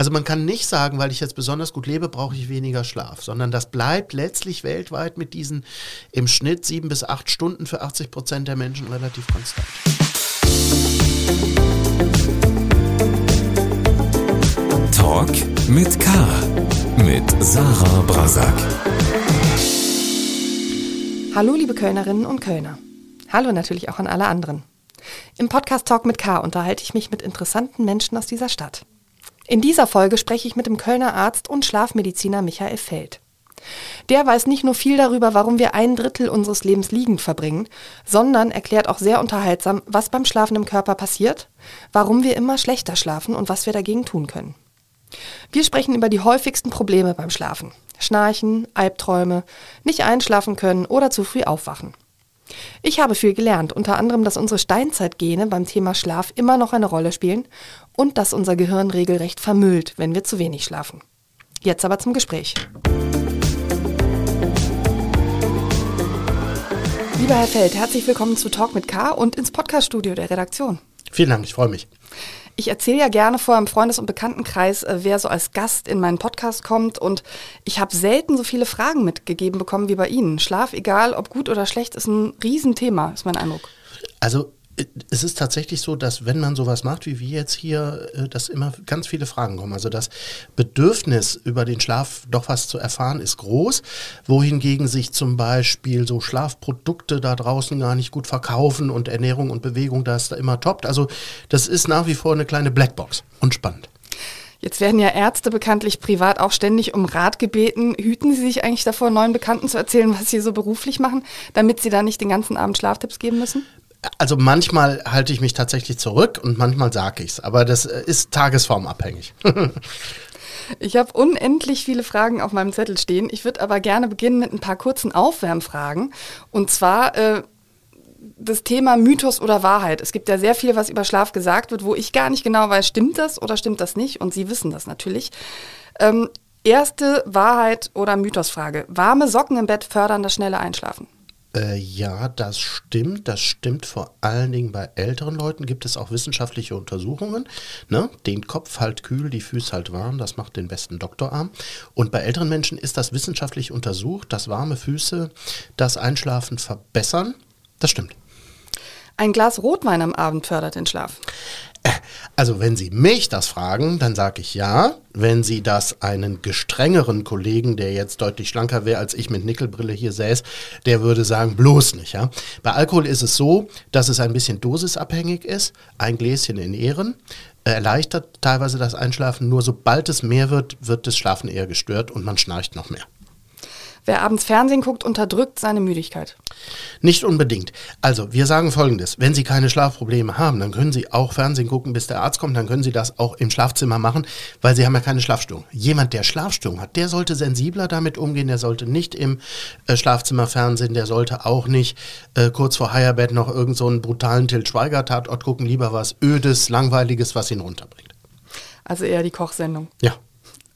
Also man kann nicht sagen, weil ich jetzt besonders gut lebe, brauche ich weniger Schlaf, sondern das bleibt letztlich weltweit mit diesen im Schnitt sieben bis acht Stunden für 80 Prozent der Menschen relativ konstant. Talk mit K. Mit Sarah Brasak. Hallo liebe Kölnerinnen und Kölner. Hallo natürlich auch an alle anderen. Im Podcast Talk mit K unterhalte ich mich mit interessanten Menschen aus dieser Stadt. In dieser Folge spreche ich mit dem Kölner Arzt und Schlafmediziner Michael Feld. Der weiß nicht nur viel darüber, warum wir ein Drittel unseres Lebens liegend verbringen, sondern erklärt auch sehr unterhaltsam, was beim Schlafen im Körper passiert, warum wir immer schlechter schlafen und was wir dagegen tun können. Wir sprechen über die häufigsten Probleme beim Schlafen. Schnarchen, Albträume, nicht einschlafen können oder zu früh aufwachen. Ich habe viel gelernt, unter anderem, dass unsere Steinzeitgene beim Thema Schlaf immer noch eine Rolle spielen und dass unser Gehirn regelrecht vermüllt, wenn wir zu wenig schlafen. Jetzt aber zum Gespräch. Lieber Herr Feld, herzlich willkommen zu Talk mit K und ins Podcaststudio der Redaktion. Vielen Dank, ich freue mich. Ich erzähle ja gerne vor im Freundes- und Bekanntenkreis, äh, wer so als Gast in meinen Podcast kommt. Und ich habe selten so viele Fragen mitgegeben bekommen wie bei Ihnen. Schlaf, egal ob gut oder schlecht, ist ein Riesenthema, ist mein Eindruck. Also es ist tatsächlich so, dass wenn man sowas macht, wie wir jetzt hier, äh, dass immer ganz viele Fragen kommen. Also das Bedürfnis über den Schlaf doch was zu erfahren ist groß, wohingegen sich zum Beispiel so Schlafprodukte da draußen gar nicht gut verkaufen und Ernährung und Bewegung das da immer toppt. Also das ist nach wie vor eine kleine Blackbox und spannend. Jetzt werden ja Ärzte bekanntlich privat auch ständig um Rat gebeten. Hüten Sie sich eigentlich davor, neuen Bekannten zu erzählen, was Sie so beruflich machen, damit Sie da nicht den ganzen Abend Schlaftipps geben müssen? Also manchmal halte ich mich tatsächlich zurück und manchmal sage ich es, aber das äh, ist tagesformabhängig. ich habe unendlich viele Fragen auf meinem Zettel stehen. Ich würde aber gerne beginnen mit ein paar kurzen Aufwärmfragen. Und zwar äh, das Thema Mythos oder Wahrheit. Es gibt ja sehr viel, was über Schlaf gesagt wird, wo ich gar nicht genau weiß, stimmt das oder stimmt das nicht? Und Sie wissen das natürlich. Ähm, erste Wahrheit oder Mythosfrage. Warme Socken im Bett fördern das schnelle Einschlafen. Äh, ja, das stimmt. Das stimmt vor allen Dingen bei älteren Leuten. Gibt es auch wissenschaftliche Untersuchungen. Ne? Den Kopf halt kühl, die Füße halt warm. Das macht den besten Doktorarm. Und bei älteren Menschen ist das wissenschaftlich untersucht, dass warme Füße das Einschlafen verbessern. Das stimmt. Ein Glas Rotwein am Abend fördert den Schlaf. Also wenn Sie mich das fragen, dann sage ich ja. Wenn Sie das einen gestrengeren Kollegen, der jetzt deutlich schlanker wäre als ich mit Nickelbrille hier säß, der würde sagen, bloß nicht. Ja? Bei Alkohol ist es so, dass es ein bisschen dosisabhängig ist. Ein Gläschen in Ehren erleichtert teilweise das Einschlafen. Nur sobald es mehr wird, wird das Schlafen eher gestört und man schnarcht noch mehr. Wer abends Fernsehen guckt, unterdrückt seine Müdigkeit. Nicht unbedingt. Also, wir sagen folgendes: Wenn Sie keine Schlafprobleme haben, dann können Sie auch Fernsehen gucken, bis der Arzt kommt. Dann können Sie das auch im Schlafzimmer machen, weil Sie haben ja keine Schlafstörung. Jemand, der Schlafstörung hat, der sollte sensibler damit umgehen. Der sollte nicht im äh, Schlafzimmer Fernsehen. Der sollte auch nicht äh, kurz vor Heierbett noch irgendeinen so brutalen Til Schweiger-Tatort gucken. Lieber was Ödes, Langweiliges, was ihn runterbringt. Also eher die Kochsendung. Ja.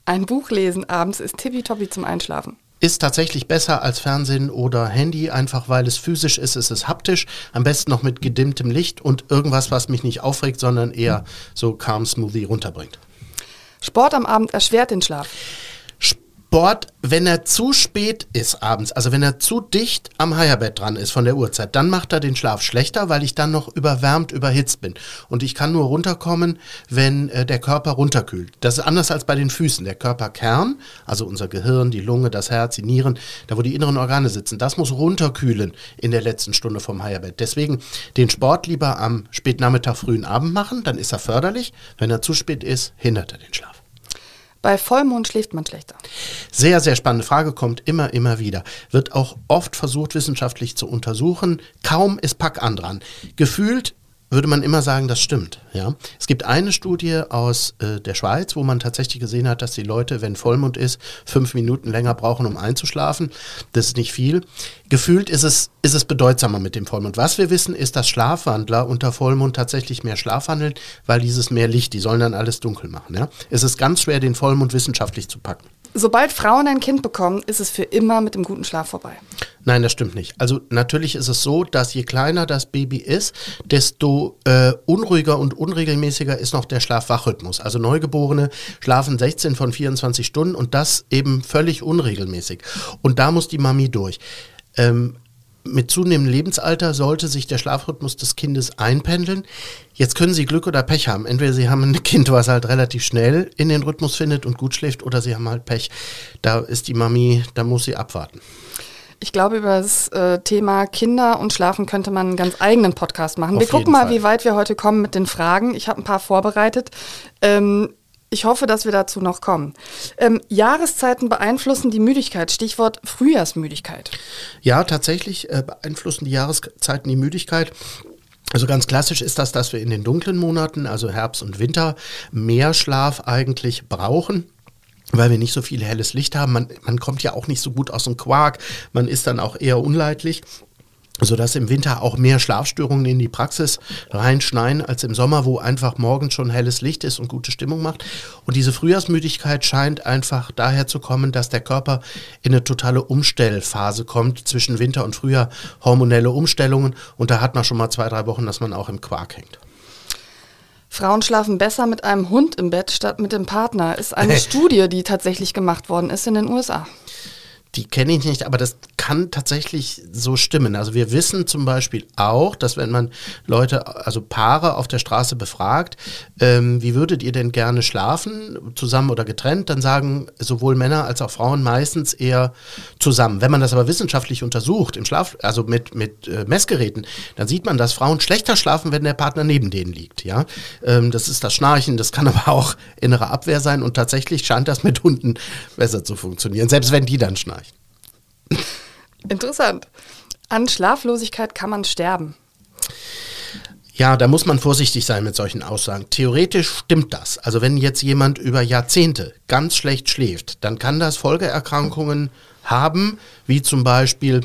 Ein Buch lesen abends ist tippitoppi zum Einschlafen ist tatsächlich besser als Fernsehen oder Handy, einfach weil es physisch ist, es ist haptisch, am besten noch mit gedimmtem Licht und irgendwas, was mich nicht aufregt, sondern eher so calm Smoothie runterbringt. Sport am Abend erschwert den Schlaf. Sport, wenn er zu spät ist abends, also wenn er zu dicht am Heierbett dran ist von der Uhrzeit, dann macht er den Schlaf schlechter, weil ich dann noch überwärmt, überhitzt bin. Und ich kann nur runterkommen, wenn äh, der Körper runterkühlt. Das ist anders als bei den Füßen. Der Körperkern, also unser Gehirn, die Lunge, das Herz, die Nieren, da wo die inneren Organe sitzen, das muss runterkühlen in der letzten Stunde vom Heierbett. Deswegen den Sport lieber am Spätnachmittag, frühen Abend machen, dann ist er förderlich. Wenn er zu spät ist, hindert er den Schlaf. Bei Vollmond schläft man schlechter. Sehr, sehr spannende Frage, kommt immer, immer wieder. Wird auch oft versucht, wissenschaftlich zu untersuchen. Kaum ist Pack an dran. Gefühlt würde man immer sagen, das stimmt. Ja? Es gibt eine Studie aus äh, der Schweiz, wo man tatsächlich gesehen hat, dass die Leute, wenn Vollmond ist, fünf Minuten länger brauchen, um einzuschlafen. Das ist nicht viel. Gefühlt ist es, ist es bedeutsamer mit dem Vollmond. Was wir wissen, ist, dass Schlafwandler unter Vollmond tatsächlich mehr schlafwandeln, weil dieses mehr Licht, die sollen dann alles dunkel machen. Ja? Es ist ganz schwer, den Vollmond wissenschaftlich zu packen. Sobald Frauen ein Kind bekommen, ist es für immer mit dem guten Schlaf vorbei. Nein, das stimmt nicht. Also natürlich ist es so, dass je kleiner das Baby ist, desto äh, unruhiger und unregelmäßiger ist noch der Schlaf-Wach-Rhythmus. Also Neugeborene schlafen 16 von 24 Stunden und das eben völlig unregelmäßig. Und da muss die Mami durch. Ähm, mit zunehmendem Lebensalter sollte sich der Schlafrhythmus des Kindes einpendeln. Jetzt können Sie Glück oder Pech haben. Entweder Sie haben ein Kind, was halt relativ schnell in den Rhythmus findet und gut schläft, oder Sie haben halt Pech. Da ist die Mami, da muss sie abwarten. Ich glaube, über das äh, Thema Kinder und Schlafen könnte man einen ganz eigenen Podcast machen. Auf wir gucken mal, Fall. wie weit wir heute kommen mit den Fragen. Ich habe ein paar vorbereitet. Ähm, ich hoffe, dass wir dazu noch kommen. Ähm, Jahreszeiten beeinflussen die Müdigkeit. Stichwort Frühjahrsmüdigkeit. Ja, tatsächlich äh, beeinflussen die Jahreszeiten die Müdigkeit. Also ganz klassisch ist das, dass wir in den dunklen Monaten, also Herbst und Winter, mehr Schlaf eigentlich brauchen weil wir nicht so viel helles Licht haben. Man, man kommt ja auch nicht so gut aus dem Quark. Man ist dann auch eher unleidlich sodass im Winter auch mehr Schlafstörungen in die Praxis reinschneien als im Sommer, wo einfach morgens schon helles Licht ist und gute Stimmung macht. Und diese Frühjahrsmüdigkeit scheint einfach daher zu kommen, dass der Körper in eine totale Umstellphase kommt zwischen Winter und Frühjahr, hormonelle Umstellungen. Und da hat man schon mal zwei, drei Wochen, dass man auch im Quark hängt. Frauen schlafen besser mit einem Hund im Bett statt mit dem Partner. Ist eine Studie, die tatsächlich gemacht worden ist in den USA. Die kenne ich nicht, aber das kann tatsächlich so stimmen. Also wir wissen zum Beispiel auch, dass wenn man Leute, also Paare auf der Straße befragt, ähm, wie würdet ihr denn gerne schlafen, zusammen oder getrennt, dann sagen sowohl Männer als auch Frauen meistens eher zusammen. Wenn man das aber wissenschaftlich untersucht, im Schlaf, also mit, mit äh, Messgeräten, dann sieht man, dass Frauen schlechter schlafen, wenn der Partner neben denen liegt. Ja, ähm, das ist das Schnarchen, das kann aber auch innere Abwehr sein und tatsächlich scheint das mit Hunden besser zu funktionieren, selbst wenn die dann schnarchen. Interessant. An Schlaflosigkeit kann man sterben. Ja, da muss man vorsichtig sein mit solchen Aussagen. Theoretisch stimmt das. Also wenn jetzt jemand über Jahrzehnte ganz schlecht schläft, dann kann das Folgeerkrankungen haben, wie zum Beispiel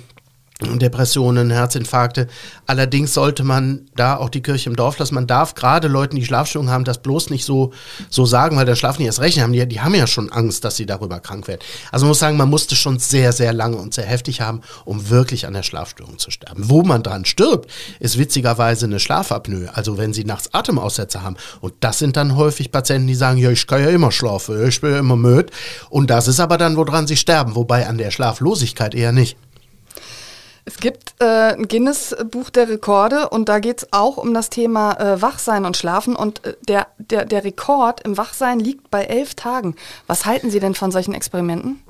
Depressionen, Herzinfarkte. Allerdings sollte man da auch die Kirche im Dorf lassen. Man darf gerade Leuten, die Schlafstörungen haben, das bloß nicht so, so sagen, weil der Schlaf nicht erst recht haben. Die, die haben ja schon Angst, dass sie darüber krank werden. Also man muss sagen, man musste schon sehr, sehr lange und sehr heftig haben, um wirklich an der Schlafstörung zu sterben. Wo man dran stirbt, ist witzigerweise eine Schlafapnoe. Also wenn sie nachts Atemaussetzer haben. Und das sind dann häufig Patienten, die sagen, ja, ich kann ja immer schlafen, ich bin ja immer müde. Und das ist aber dann, woran sie sterben. Wobei an der Schlaflosigkeit eher nicht. Es gibt äh, ein Guinness-Buch der Rekorde und da geht es auch um das Thema äh, Wachsein und Schlafen. Und äh, der, der, der Rekord im Wachsein liegt bei elf Tagen. Was halten Sie denn von solchen Experimenten?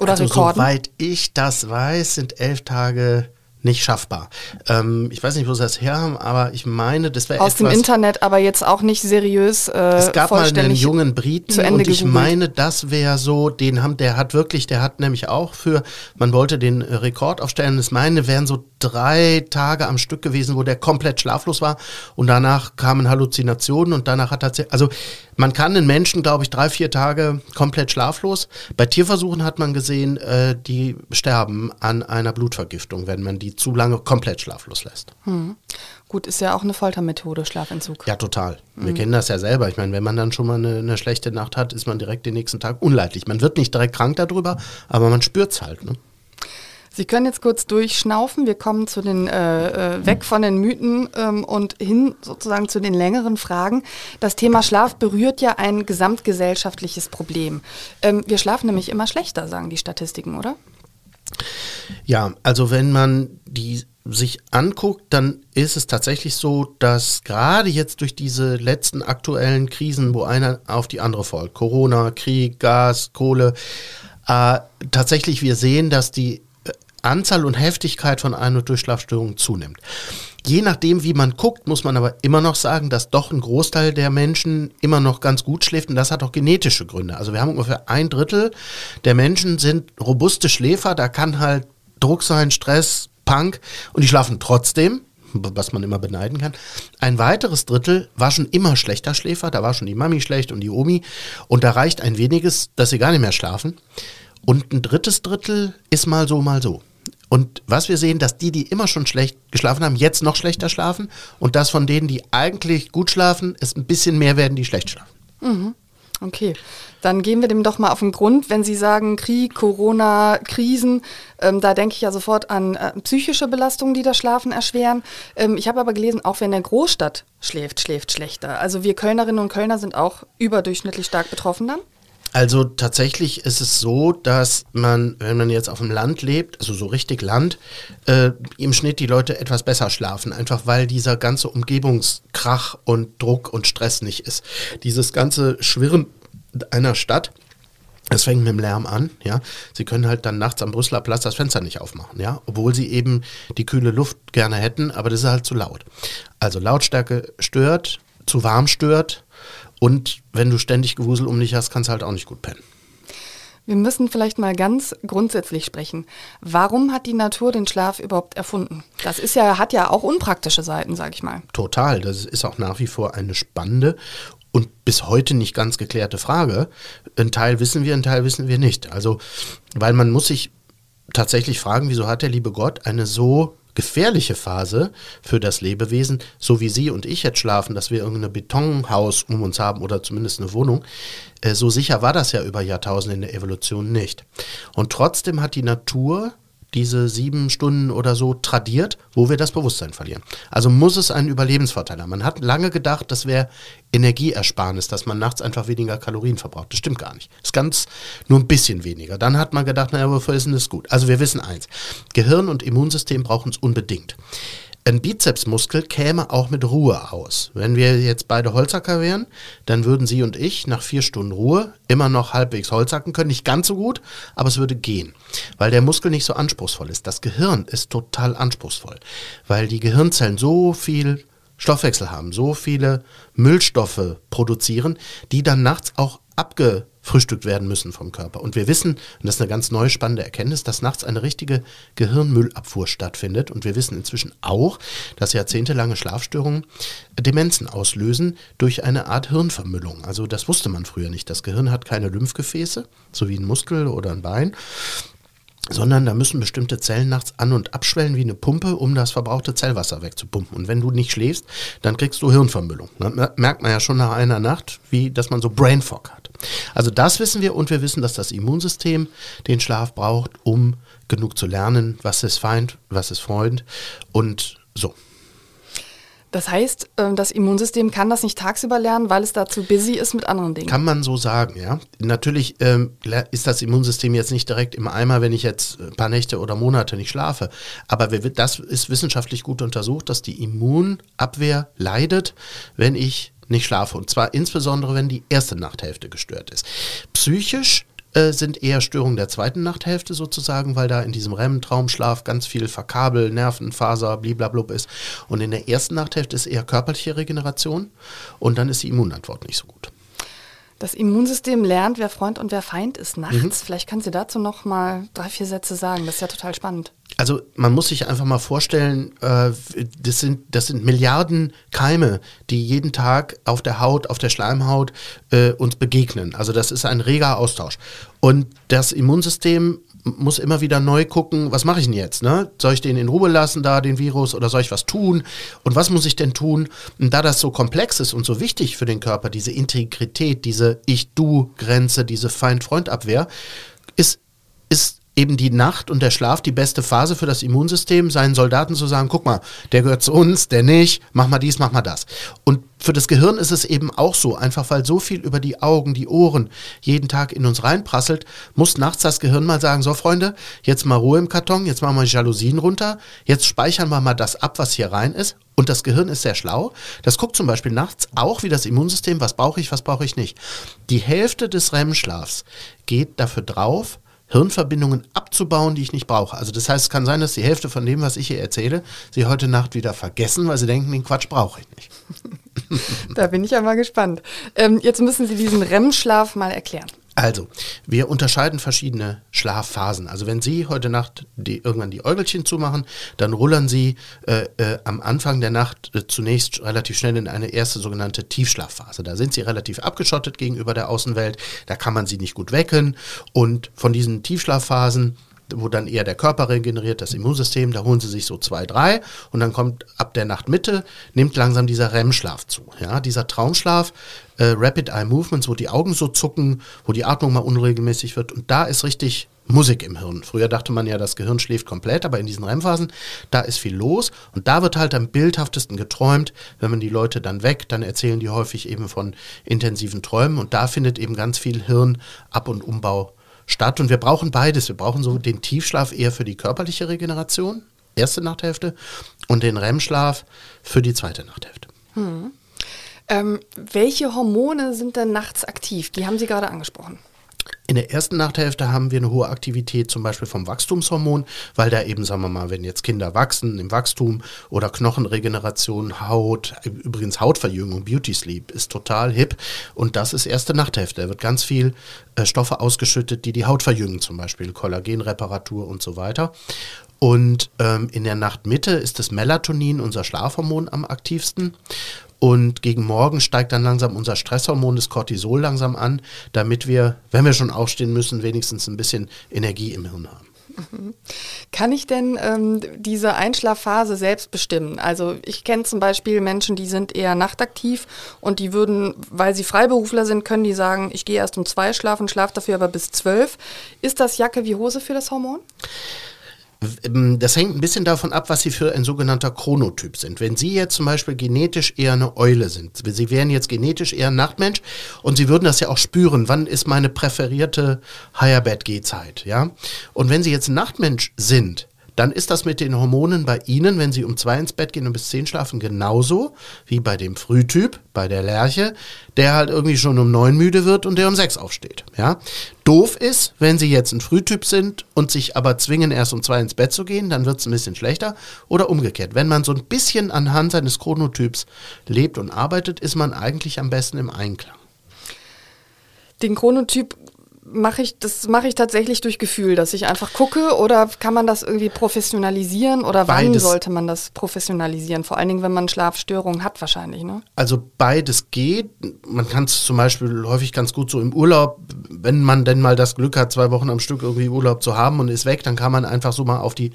Oder also, Rekorden? Soweit ich das weiß, sind elf Tage nicht schaffbar. Ähm, ich weiß nicht, wo sie das her haben, aber ich meine, das wäre Aus dem Internet, aber jetzt auch nicht seriös äh, Es gab mal einen jungen Briten und ich gegoogelt. meine, das wäre so, den haben, der hat wirklich, der hat nämlich auch für, man wollte den Rekord aufstellen, das meine, wären so drei Tage am Stück gewesen, wo der komplett schlaflos war und danach kamen Halluzinationen und danach hat er, also man kann den Menschen, glaube ich, drei, vier Tage komplett schlaflos. Bei Tierversuchen hat man gesehen, äh, die sterben an einer Blutvergiftung, wenn man die zu lange komplett schlaflos lässt. Hm. Gut, ist ja auch eine Foltermethode, Schlafentzug. Ja, total. Wir hm. kennen das ja selber. Ich meine, wenn man dann schon mal eine, eine, schlechte Nacht hat, ist man direkt den nächsten Tag unleidlich. Man wird nicht direkt krank darüber, aber man spürt es halt. Ne? Sie können jetzt kurz durchschnaufen. Wir kommen zu den äh, äh, weg von den Mythen ähm, und hin sozusagen zu den längeren Fragen. Das Thema Schlaf berührt ja ein gesamtgesellschaftliches Problem. Ähm, wir schlafen nämlich immer schlechter, sagen die Statistiken, oder? Ja, also wenn man die sich anguckt, dann ist es tatsächlich so, dass gerade jetzt durch diese letzten aktuellen Krisen, wo einer auf die andere folgt, Corona, Krieg, Gas, Kohle, äh, tatsächlich wir sehen, dass die Anzahl und Heftigkeit von Ein- und Durchschlafstörungen zunimmt. Je nachdem, wie man guckt, muss man aber immer noch sagen, dass doch ein Großteil der Menschen immer noch ganz gut schläft und das hat auch genetische Gründe. Also wir haben ungefähr ein Drittel der Menschen sind robuste Schläfer, da kann halt Druck sein, Stress, Punk und die schlafen trotzdem, was man immer beneiden kann. Ein weiteres Drittel war schon immer schlechter Schläfer, da war schon die Mami schlecht und die Omi und da reicht ein weniges, dass sie gar nicht mehr schlafen. Und ein drittes Drittel ist mal so, mal so. Und was wir sehen, dass die, die immer schon schlecht geschlafen haben, jetzt noch schlechter schlafen und dass von denen, die eigentlich gut schlafen, es ein bisschen mehr werden, die schlecht schlafen. Mhm. Okay. Dann gehen wir dem doch mal auf den Grund, wenn Sie sagen Krieg, Corona, Krisen. Ähm, da denke ich ja sofort an äh, psychische Belastungen, die das Schlafen erschweren. Ähm, ich habe aber gelesen, auch wenn der Großstadt schläft, schläft schlechter. Also wir Kölnerinnen und Kölner sind auch überdurchschnittlich stark betroffen dann? Also tatsächlich ist es so, dass man, wenn man jetzt auf dem Land lebt, also so richtig Land, äh, im Schnitt die Leute etwas besser schlafen, einfach weil dieser ganze Umgebungskrach und Druck und Stress nicht ist. Dieses ganze Schwirren einer Stadt, das fängt mit dem Lärm an, ja. Sie können halt dann nachts am Brüsseler Platz das Fenster nicht aufmachen, ja. Obwohl sie eben die kühle Luft gerne hätten, aber das ist halt zu laut. Also Lautstärke stört, zu warm stört und wenn du ständig Gewusel um dich hast, kannst du halt auch nicht gut pennen. Wir müssen vielleicht mal ganz grundsätzlich sprechen. Warum hat die Natur den Schlaf überhaupt erfunden? Das ist ja, hat ja auch unpraktische Seiten, sag ich mal. Total. Das ist auch nach wie vor eine spannende und bis heute nicht ganz geklärte Frage. Ein Teil wissen wir, ein Teil wissen wir nicht. Also, weil man muss sich tatsächlich fragen, wieso hat der liebe Gott eine so gefährliche Phase für das Lebewesen, so wie Sie und ich jetzt schlafen, dass wir irgendein Betonhaus um uns haben oder zumindest eine Wohnung, äh, so sicher war das ja über Jahrtausende in der Evolution nicht. Und trotzdem hat die Natur diese sieben Stunden oder so tradiert, wo wir das Bewusstsein verlieren. Also muss es einen Überlebensvorteil haben. Man hat lange gedacht, das wäre Energieersparnis, dass man nachts einfach weniger Kalorien verbraucht. Das stimmt gar nicht. Das ist ganz nur ein bisschen weniger. Dann hat man gedacht, naja, wofür ist denn das gut? Also wir wissen eins, Gehirn und Immunsystem brauchen es unbedingt. Ein Bizepsmuskel käme auch mit Ruhe aus. Wenn wir jetzt beide Holzhacker wären, dann würden Sie und ich nach vier Stunden Ruhe immer noch halbwegs Holzhacken können. Nicht ganz so gut, aber es würde gehen, weil der Muskel nicht so anspruchsvoll ist. Das Gehirn ist total anspruchsvoll, weil die Gehirnzellen so viel Stoffwechsel haben, so viele Müllstoffe produzieren, die dann nachts auch abgefrühstückt werden müssen vom Körper. Und wir wissen, und das ist eine ganz neue spannende Erkenntnis, dass nachts eine richtige Gehirnmüllabfuhr stattfindet. Und wir wissen inzwischen auch, dass jahrzehntelange Schlafstörungen Demenzen auslösen durch eine Art Hirnvermüllung. Also das wusste man früher nicht. Das Gehirn hat keine Lymphgefäße, so wie ein Muskel oder ein Bein, sondern da müssen bestimmte Zellen nachts an- und abschwellen wie eine Pumpe, um das verbrauchte Zellwasser wegzupumpen. Und wenn du nicht schläfst, dann kriegst du Hirnvermüllung. Dann merkt man ja schon nach einer Nacht, wie, dass man so Brain Fog hat. Also das wissen wir und wir wissen, dass das Immunsystem den Schlaf braucht, um genug zu lernen, was ist Feind, was ist Freund und so. Das heißt, ähm, das Immunsystem kann das nicht tagsüber lernen, weil es dazu busy ist mit anderen Dingen. Kann man so sagen, ja. Natürlich ähm, ist das Immunsystem jetzt nicht direkt im Eimer, wenn ich jetzt ein paar Nächte oder Monate nicht schlafe. Aber das ist wissenschaftlich gut untersucht, dass die Immunabwehr leidet, wenn ich nicht schlafe. Und zwar insbesondere, wenn die erste Nachthälfte gestört ist. Psychisch äh, sind eher Störungen der zweiten Nachthälfte sozusagen, weil da in diesem REM-Traumschlaf ganz viel Verkabel, Nervenfaser, bliblablub ist. Und in der ersten Nachthälfte ist eher körperliche Regeneration und dann ist die Immunantwort nicht so gut. Das Immunsystem lernt, wer Freund und wer Feind ist nachts. Mhm. Vielleicht können Sie dazu noch mal drei, vier Sätze sagen. Das ist ja total spannend. Also man muss sich einfach mal vorstellen, äh, das, sind, das sind Milliarden Keime, die jeden Tag auf der Haut, auf der Schleimhaut äh, uns begegnen. Also das ist ein reger Austausch. Und das Immunsystem muss immer wieder neu gucken, was mache ich denn jetzt? Ne? Soll ich den in Ruhe lassen, da den Virus, oder soll ich was tun? Und was muss ich denn tun? Und da das so komplex ist und so wichtig für den Körper, diese Integrität, diese Ich-Du-Grenze, diese Feind-Freund-Abwehr, ist, ist eben die Nacht und der Schlaf die beste Phase für das Immunsystem, seinen Soldaten zu sagen, guck mal, der gehört zu uns, der nicht, mach mal dies, mach mal das. Und für das Gehirn ist es eben auch so, einfach weil so viel über die Augen, die Ohren jeden Tag in uns reinprasselt, muss nachts das Gehirn mal sagen, so Freunde, jetzt mal Ruhe im Karton, jetzt machen wir Jalousien runter, jetzt speichern wir mal das ab, was hier rein ist. Und das Gehirn ist sehr schlau. Das guckt zum Beispiel nachts auch wie das Immunsystem, was brauche ich, was brauche ich nicht. Die Hälfte des REM-Schlafs geht dafür drauf, Hirnverbindungen abzubauen, die ich nicht brauche. Also das heißt, es kann sein, dass die Hälfte von dem, was ich hier erzähle, Sie heute Nacht wieder vergessen, weil Sie denken, den Quatsch brauche ich nicht. da bin ich ja mal gespannt. Ähm, jetzt müssen Sie diesen REM-Schlaf mal erklären. Also, wir unterscheiden verschiedene Schlafphasen. Also, wenn Sie heute Nacht die, irgendwann die Äugelchen zumachen, dann rullern Sie äh, äh, am Anfang der Nacht äh, zunächst relativ schnell in eine erste sogenannte Tiefschlafphase. Da sind Sie relativ abgeschottet gegenüber der Außenwelt, da kann man Sie nicht gut wecken und von diesen Tiefschlafphasen wo dann eher der Körper regeneriert, das Immunsystem, da holen sie sich so zwei, drei und dann kommt ab der Nachtmitte, nimmt langsam dieser REM-Schlaf zu. Ja, dieser Traumschlaf, äh, Rapid Eye Movements, wo die Augen so zucken, wo die Atmung mal unregelmäßig wird und da ist richtig Musik im Hirn. Früher dachte man ja, das Gehirn schläft komplett, aber in diesen REM-Phasen, da ist viel los und da wird halt am bildhaftesten geträumt. Wenn man die Leute dann weckt, dann erzählen die häufig eben von intensiven Träumen und da findet eben ganz viel Hirnab- und Umbau statt. Und wir brauchen beides. Wir brauchen so den Tiefschlaf eher für die körperliche Regeneration, erste Nachthälfte, und den REM-Schlaf für die zweite Nachthälfte. Hm. Ähm, welche Hormone sind denn nachts aktiv? Die haben Sie gerade angesprochen. In der ersten Nachthälfte haben wir eine hohe Aktivität zum Beispiel vom Wachstumshormon, weil da eben, sagen wir mal, wenn jetzt Kinder wachsen im Wachstum oder Knochenregeneration, Haut, übrigens Hautverjüngung, Beauty Sleep ist total hip und das ist erste Nachthälfte. Da wird ganz viel äh, Stoffe ausgeschüttet, die die Haut verjüngen, zum Beispiel Kollagenreparatur und so weiter. Und ähm, in der Nachtmitte ist das Melatonin, unser Schlafhormon, am aktivsten. Und gegen Morgen steigt dann langsam unser Stresshormon, das Cortisol, langsam an, damit wir, wenn wir schon aufstehen müssen, wenigstens ein bisschen Energie im Hirn haben. Mhm. Kann ich denn ähm, diese Einschlafphase selbst bestimmen? Also ich kenne zum Beispiel Menschen, die sind eher nachtaktiv und die würden, weil sie Freiberufler sind, können die sagen, ich gehe erst um zwei schlafen, schlafe dafür aber bis zwölf. Ist das Jacke wie Hose für das Hormon? Ähm, das hängt ein bisschen davon ab, was Sie für ein sogenannter Chronotyp sind. Wenn Sie jetzt zum Beispiel genetisch eher eine Eule sind, Sie wären jetzt genetisch eher ein Nachtmensch und Sie würden das ja auch spüren, wann ist meine präferierte Higher Bed Gehzeit, ja? Und wenn Sie jetzt ein Nachtmensch sind, dann ist das mit den Hormonen bei Ihnen, wenn Sie um zwei ins Bett gehen und bis zehn schlafen, genauso wie bei dem Frühtyp, bei der Lerche, der halt irgendwie schon um neun müde wird und der um sechs aufsteht. Ja? Doof ist, wenn Sie jetzt ein Frühtyp sind und sich aber zwingen, erst um zwei ins Bett zu gehen, dann wird es ein bisschen schlechter. Oder umgekehrt. Wenn man so ein bisschen anhand seines Chronotyps lebt und arbeitet, ist man eigentlich am besten im Einklang. Den Chronotyp mache ich, das mache ich tatsächlich durch Gefühl, dass ich einfach gucke oder kann man das irgendwie professionalisieren oder beides. wann sollte man das professionalisieren? Vor allen Dingen, wenn man Schlafstörungen hat wahrscheinlich, ne? Also beides geht. Man kann es zum Beispiel häufig ganz gut so im Urlaub, wenn man denn mal das Glück hat, zwei Wochen am Stück irgendwie Urlaub zu haben und ist weg, dann kann man einfach so mal auf die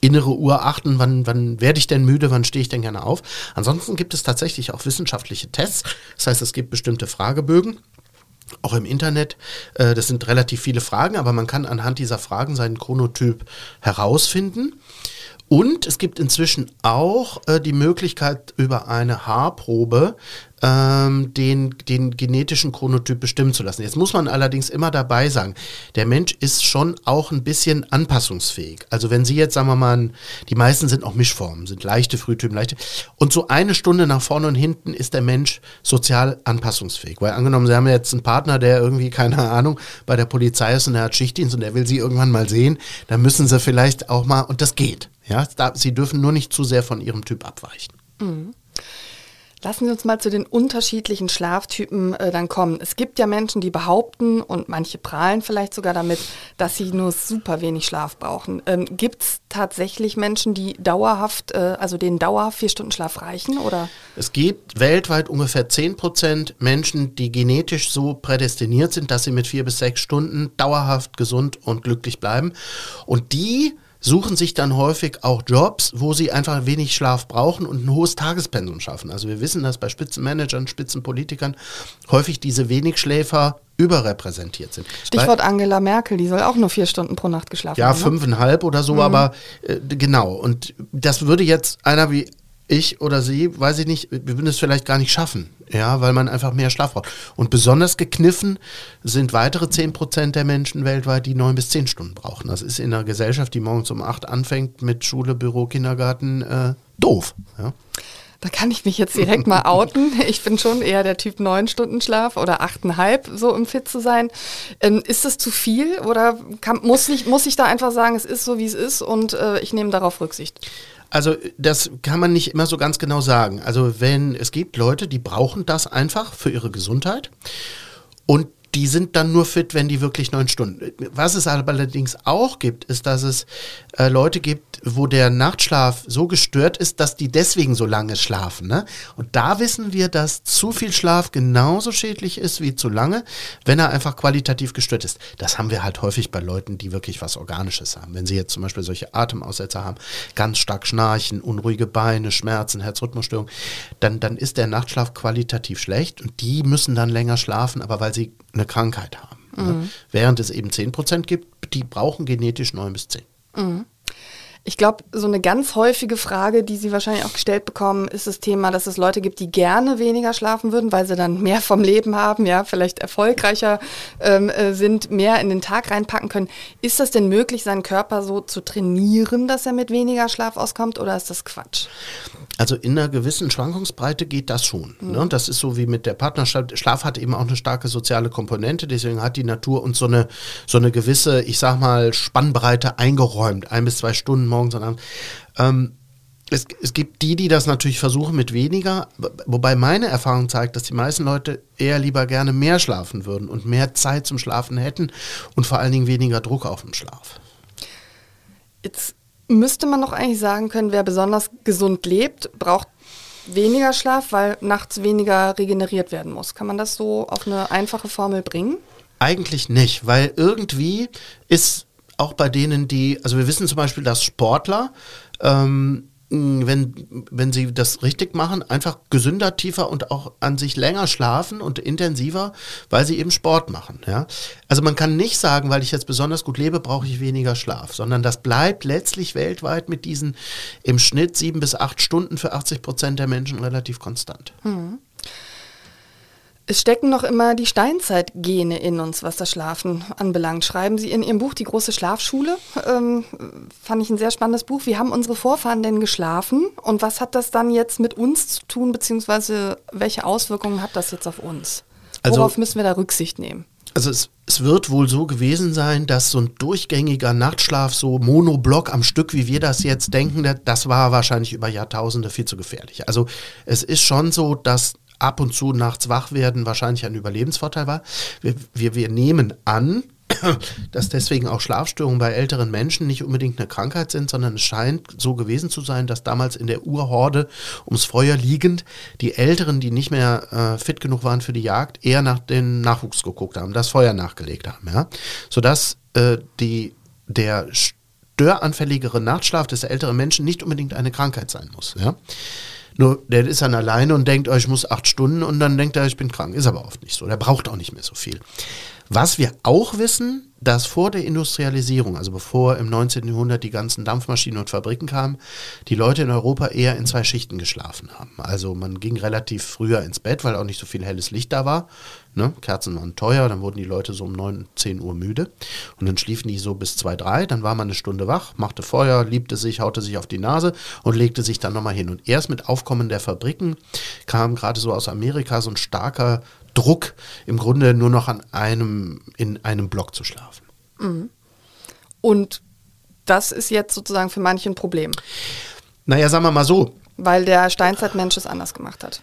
innere Uhr achten, wann, wann werde ich denn müde, wann stehe ich denn gerne auf. Ansonsten gibt es tatsächlich auch wissenschaftliche Tests. Das heißt, es gibt bestimmte Fragebögen auch im Internet. Äh, das sind relativ viele Fragen, aber man kann anhand dieser Fragen seinen Chronotyp herausfinden. Und es gibt inzwischen auch äh, die Möglichkeit, über eine Haarprobe ähm, den, den genetischen Chronotyp bestimmen zu lassen. Jetzt muss man allerdings immer dabei sagen, der Mensch ist schon auch ein bisschen anpassungsfähig. Also wenn Sie jetzt, sagen wir mal, die meisten sind auch Mischformen, sind leichte Frühtypen, leichte. Und so eine Stunde nach vorne und hinten ist der Mensch sozial anpassungsfähig. Weil angenommen, Sie haben jetzt einen Partner, der irgendwie, keine Ahnung, bei der Polizei ist und er hat Schichtdienst und er will Sie irgendwann mal sehen, dann müssen Sie vielleicht auch mal, und das geht. Ja, sie dürfen nur nicht zu sehr von ihrem Typ abweichen. Mhm. Lassen Sie uns mal zu den unterschiedlichen Schlaftypen äh, dann kommen. Es gibt ja Menschen, die behaupten und manche prahlen vielleicht sogar damit, dass sie nur super wenig Schlaf brauchen. Ähm, gibt es tatsächlich Menschen, die dauerhaft, äh, also denen dauerhaft vier Stunden Schlaf reichen? Oder? Es gibt weltweit ungefähr 10 Prozent Menschen, die genetisch so prädestiniert sind, dass sie mit vier bis sechs Stunden dauerhaft gesund und glücklich bleiben. Und die suchen sich dann häufig auch Jobs, wo sie einfach wenig Schlaf brauchen und ein hohes Tagespensum schaffen. Also wir wissen, dass bei Spitzenmanagern, Spitzenpolitikern häufig diese Wenigschläfer überrepräsentiert sind. Stichwort Weil, Angela Merkel, die soll auch nur vier Stunden pro Nacht geschlafen ja, haben. Ja, ne? fünfeinhalb oder so, mhm. aber äh, genau. Und das würde jetzt einer wie ich oder sie, weiß ich nicht, wir würden es vielleicht gar nicht schaffen, ja, weil man einfach mehr Schlaf braucht. Und besonders gekniffen sind weitere 10% der Menschen weltweit, die neun bis zehn Stunden brauchen. Das ist in einer Gesellschaft, die morgens um acht anfängt mit Schule, Büro, Kindergarten, äh, doof. Ja. Da kann ich mich jetzt direkt mal outen. Ich bin schon eher der Typ neun Stunden Schlaf oder achteinhalb, so um fit zu sein. Ähm, ist das zu viel oder kann, muss, ich, muss ich da einfach sagen, es ist so, wie es ist und äh, ich nehme darauf Rücksicht? Also das kann man nicht immer so ganz genau sagen. Also wenn es gibt Leute, die brauchen das einfach für ihre Gesundheit und die sind dann nur fit, wenn die wirklich neun Stunden. Was es aber allerdings auch gibt, ist, dass es äh, Leute gibt, wo der Nachtschlaf so gestört ist, dass die deswegen so lange schlafen. Ne? Und da wissen wir, dass zu viel Schlaf genauso schädlich ist wie zu lange, wenn er einfach qualitativ gestört ist. Das haben wir halt häufig bei Leuten, die wirklich was Organisches haben. Wenn sie jetzt zum Beispiel solche Atemaussetzer haben, ganz stark schnarchen, unruhige Beine, Schmerzen, Herzrhythmusstörungen, dann, dann ist der Nachtschlaf qualitativ schlecht und die müssen dann länger schlafen, aber weil sie eine Krankheit haben. Ne? Mhm. Ne? Während es eben 10% gibt, die brauchen genetisch 9 bis 10. Mhm. Ich glaube, so eine ganz häufige Frage, die Sie wahrscheinlich auch gestellt bekommen, ist das Thema, dass es Leute gibt, die gerne weniger schlafen würden, weil sie dann mehr vom Leben haben, ja, vielleicht erfolgreicher ähm, äh, sind, mehr in den Tag reinpacken können. Ist das denn möglich, seinen Körper so zu trainieren, dass er mit weniger Schlaf auskommt, oder ist das Quatsch? Also in einer gewissen Schwankungsbreite geht das schon. Mhm. Ne? Das ist so wie mit der Partnerschaft. Schlaf hat eben auch eine starke soziale Komponente, deswegen hat die Natur uns so eine, so eine gewisse, ich sag mal, Spannbreite eingeräumt. Ein bis zwei Stunden morgens und abends. Ähm, es, es, gibt die, die das natürlich versuchen mit weniger, wobei meine Erfahrung zeigt, dass die meisten Leute eher lieber gerne mehr schlafen würden und mehr Zeit zum Schlafen hätten und vor allen Dingen weniger Druck auf den Schlaf. Jetzt müsste man doch eigentlich sagen können, wer besonders gesund lebt, braucht weniger Schlaf, weil nachts weniger regeneriert werden muss. Kann man das so auf eine einfache Formel bringen? Eigentlich nicht, weil irgendwie ist auch bei denen, die, also wir wissen zum Beispiel, dass Sportler ähm, wenn, wenn sie das richtig machen, einfach gesünder, tiefer und auch an sich länger schlafen und intensiver, weil sie eben Sport machen. Ja? Also man kann nicht sagen, weil ich jetzt besonders gut lebe, brauche ich weniger Schlaf, sondern das bleibt letztlich weltweit mit diesen im Schnitt sieben bis acht Stunden für 80 Prozent der Menschen relativ konstant. Mhm. Es stecken noch immer die Steinzeitgene in uns, was das Schlafen anbelangt. Schreiben Sie in Ihrem Buch Die große Schlafschule. Ähm, fand ich ein sehr spannendes Buch. Wie haben unsere Vorfahren denn geschlafen und was hat das dann jetzt mit uns zu tun, beziehungsweise welche Auswirkungen hat das jetzt auf uns? Also Worauf also, müssen wir da Rücksicht nehmen? Also es, es, wird wohl so gewesen sein, dass so ein durchgängiger Nachtschlaf, so Monoblock am Stück, wie wir das jetzt denken, das war wahrscheinlich über Jahrtausende viel zu gefährlich. Also es ist schon so, dass ab und zu nachts wach werden wahrscheinlich ein Überlebensvorteil war. Wir, wir, wir nehmen an, dass deswegen auch Schlafstörungen bei älteren Menschen nicht unbedingt eine Krankheit sind, sondern es scheint so gewesen zu sein, dass damals in der Urhorde ums Feuer liegend die Älteren, die nicht mehr äh, fit genug waren für die Jagd, eher nach dem Nachwuchs geguckt haben, das Feuer nachgelegt haben. Ja? Sodass äh, die, der störanfälligere Nachtschlaf des älteren Menschen nicht unbedingt eine Krankheit sein muss. Ja? Nur der ist dann alleine und denkt, oh, ich muss acht Stunden und dann denkt er, ich bin krank. Ist aber oft nicht so. Der braucht auch nicht mehr so viel. Was wir auch wissen, dass vor der Industrialisierung, also bevor im 19. Jahrhundert die ganzen Dampfmaschinen und Fabriken kamen, die Leute in Europa eher in zwei Schichten geschlafen haben. Also man ging relativ früher ins Bett, weil auch nicht so viel helles Licht da war. Ne? Kerzen waren teuer, dann wurden die Leute so um 9, 10 Uhr müde und dann schliefen die so bis 2, 3, dann war man eine Stunde wach, machte Feuer, liebte sich, haute sich auf die Nase und legte sich dann nochmal hin. Und erst mit Aufkommen der Fabriken kam gerade so aus Amerika so ein starker Druck, im Grunde nur noch an einem, in einem Block zu schlafen. Mhm. Und das ist jetzt sozusagen für manche ein Problem. Naja, sagen wir mal so. Weil der Steinzeitmensch es anders gemacht hat.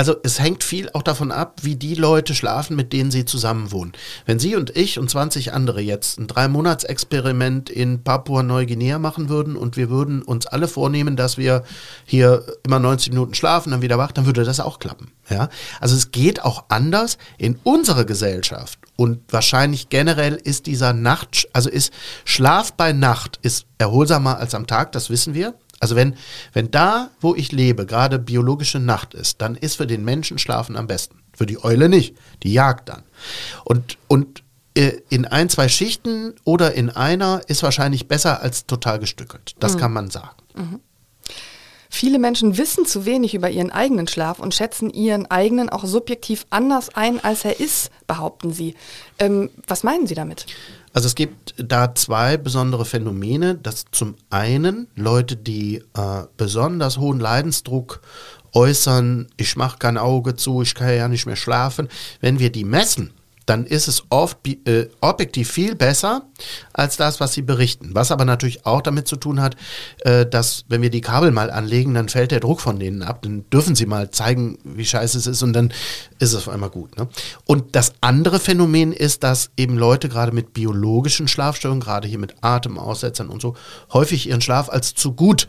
Also es hängt viel auch davon ab, wie die Leute schlafen, mit denen sie zusammen wohnen. Wenn Sie und ich und 20 andere jetzt ein Drei-Monats-Experiment in Papua-Neuguinea machen würden und wir würden uns alle vornehmen, dass wir hier immer 90 Minuten schlafen, dann wieder wach, dann würde das auch klappen. Ja? Also es geht auch anders in unserer Gesellschaft und wahrscheinlich generell ist dieser Nacht, also ist Schlaf bei Nacht ist erholsamer als am Tag, das wissen wir. Also wenn, wenn da, wo ich lebe, gerade biologische Nacht ist, dann ist für den Menschen Schlafen am besten. Für die Eule nicht. Die jagt dann. Und, und äh, in ein, zwei Schichten oder in einer ist wahrscheinlich besser als total gestückelt. Das mhm. kann man sagen. Mhm. Viele Menschen wissen zu wenig über ihren eigenen Schlaf und schätzen ihren eigenen auch subjektiv anders ein, als er ist, behaupten sie. Ähm, was meinen Sie damit? Also es gibt da zwei besondere Phänomene. Das zum einen Leute, die äh, besonders hohen Leidensdruck äußern, ich mache kein Auge zu, ich kann ja nicht mehr schlafen. Wenn wir die messen, dann ist es oft äh, objektiv viel besser als das, was sie berichten. Was aber natürlich auch damit zu tun hat, äh, dass wenn wir die Kabel mal anlegen, dann fällt der Druck von denen ab. Dann dürfen sie mal zeigen, wie scheiße es ist und dann ist es auf einmal gut. Ne? Und das andere Phänomen ist, dass eben Leute gerade mit biologischen Schlafstörungen, gerade hier mit Atemaussetzern und so, häufig ihren Schlaf als zu gut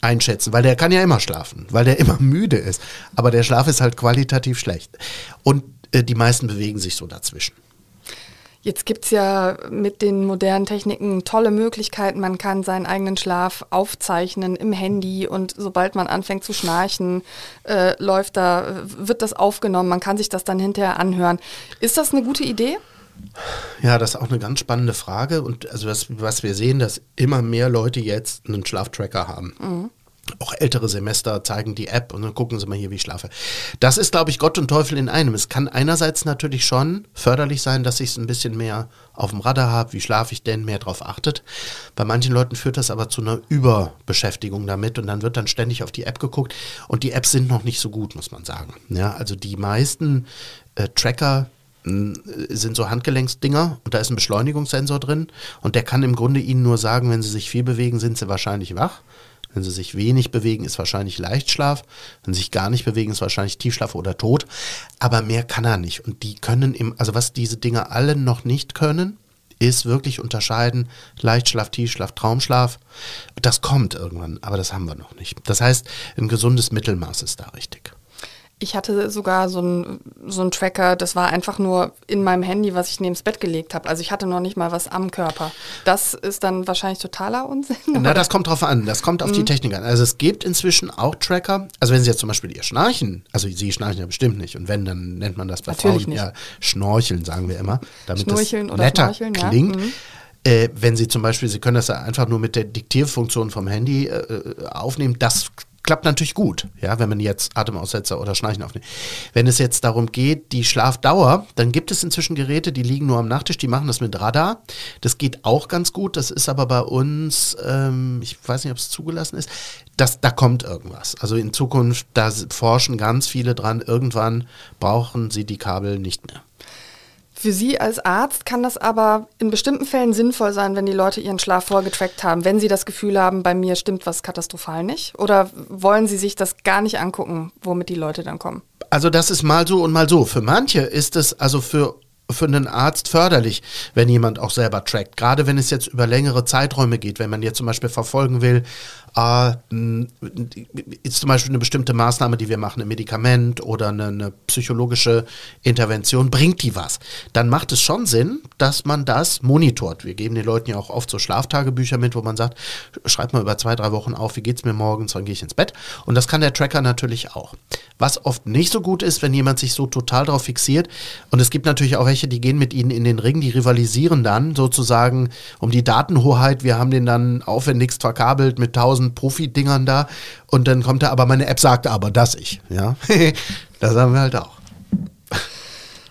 einschätzen, weil der kann ja immer schlafen, weil der immer müde ist. Aber der Schlaf ist halt qualitativ schlecht. Und die meisten bewegen sich so dazwischen. Jetzt gibt es ja mit den modernen Techniken tolle Möglichkeiten. Man kann seinen eigenen Schlaf aufzeichnen im Handy und sobald man anfängt zu schnarchen, äh, läuft da, wird das aufgenommen. Man kann sich das dann hinterher anhören. Ist das eine gute Idee? Ja, das ist auch eine ganz spannende Frage. Und also was, was wir sehen, dass immer mehr Leute jetzt einen Schlaftracker haben. Mhm. Auch ältere Semester zeigen die App und dann gucken sie mal hier, wie ich schlafe. Das ist, glaube ich, Gott und Teufel in einem. Es kann einerseits natürlich schon förderlich sein, dass ich es ein bisschen mehr auf dem Radar habe, wie schlafe ich denn, mehr darauf achtet. Bei manchen Leuten führt das aber zu einer Überbeschäftigung damit und dann wird dann ständig auf die App geguckt und die Apps sind noch nicht so gut, muss man sagen. Ja, also die meisten äh, Tracker sind so Handgelenksdinger und da ist ein Beschleunigungssensor drin und der kann im Grunde Ihnen nur sagen, wenn Sie sich viel bewegen, sind Sie wahrscheinlich wach. Wenn Sie sich wenig bewegen, ist wahrscheinlich Leichtschlaf. Wenn Sie sich gar nicht bewegen, ist wahrscheinlich Tiefschlaf oder Tod. Aber mehr kann er nicht. Und die können im, also was diese Dinger alle noch nicht können, ist wirklich unterscheiden Leichtschlaf, Tiefschlaf, Traumschlaf. Das kommt irgendwann, aber das haben wir noch nicht. Das heißt, ein gesundes Mittelmaß ist da richtig. Ich hatte sogar so einen so Tracker, das war einfach nur in meinem Handy, was ich neben das Bett gelegt habe. Also ich hatte noch nicht mal was am Körper. Das ist dann wahrscheinlich totaler Unsinn. Na, das kommt drauf an. Das kommt auf mhm. die Technik an. Also es gibt inzwischen auch Tracker. Also wenn Sie jetzt zum Beispiel ihr Schnarchen, also Sie schnarchen ja bestimmt nicht. Und wenn, dann nennt man das bei Natürlich Frauen nicht. ja Schnorcheln, sagen wir immer. Damit Schnorcheln das oder netter Schnorcheln, klingt. Ja. Mhm. Äh, wenn Sie zum Beispiel, Sie können das ja einfach nur mit der Diktierfunktion vom Handy äh, aufnehmen, das klappt natürlich gut, ja, wenn man jetzt Atemaussetzer oder Schnarchen aufnimmt. Wenn es jetzt darum geht, die Schlafdauer, dann gibt es inzwischen Geräte, die liegen nur am Nachttisch, die machen das mit Radar. Das geht auch ganz gut, das ist aber bei uns, ähm, ich weiß nicht, ob es zugelassen ist, das, da kommt irgendwas. Also in Zukunft, da forschen ganz viele dran, irgendwann brauchen sie die Kabel nicht mehr. Für Sie als Arzt kann das aber in bestimmten Fällen sinnvoll sein, wenn die Leute ihren Schlaf vorgetrackt haben, wenn sie das Gefühl haben, bei mir stimmt was katastrophal nicht? Oder wollen Sie sich das gar nicht angucken, womit die Leute dann kommen? Also das ist mal so und mal so. Für manche ist es also für für einen Arzt förderlich, wenn jemand auch selber trackt. Gerade wenn es jetzt über längere Zeiträume geht, wenn man jetzt zum Beispiel verfolgen will, äh, ist zum Beispiel eine bestimmte Maßnahme, die wir machen, ein Medikament oder eine, eine, psychologische Intervention, bringt die was? Dann macht es schon Sinn, dass man das monitort. Wir geben den Leuten ja auch oft so Schlaftagebücher mit, wo man sagt, schreib mal über zwei, drei Wochen auf, wie geht es mir morgens, dann gehe ich ins Bett. Und das kann der Tracker natürlich auch. Was oft nicht so gut ist, wenn jemand sich so total darauf fixiert. Und es gibt natürlich auch welche, die gehen mit ihnen in den Ring, die rivalisieren dann sozusagen um die Datenhoheit. Wir haben den dann aufwendigst verkabelt mit tausend tausend Profi-Dingern da und dann kommt er, aber meine App sagte aber, dass ich. Ja, das haben wir halt auch.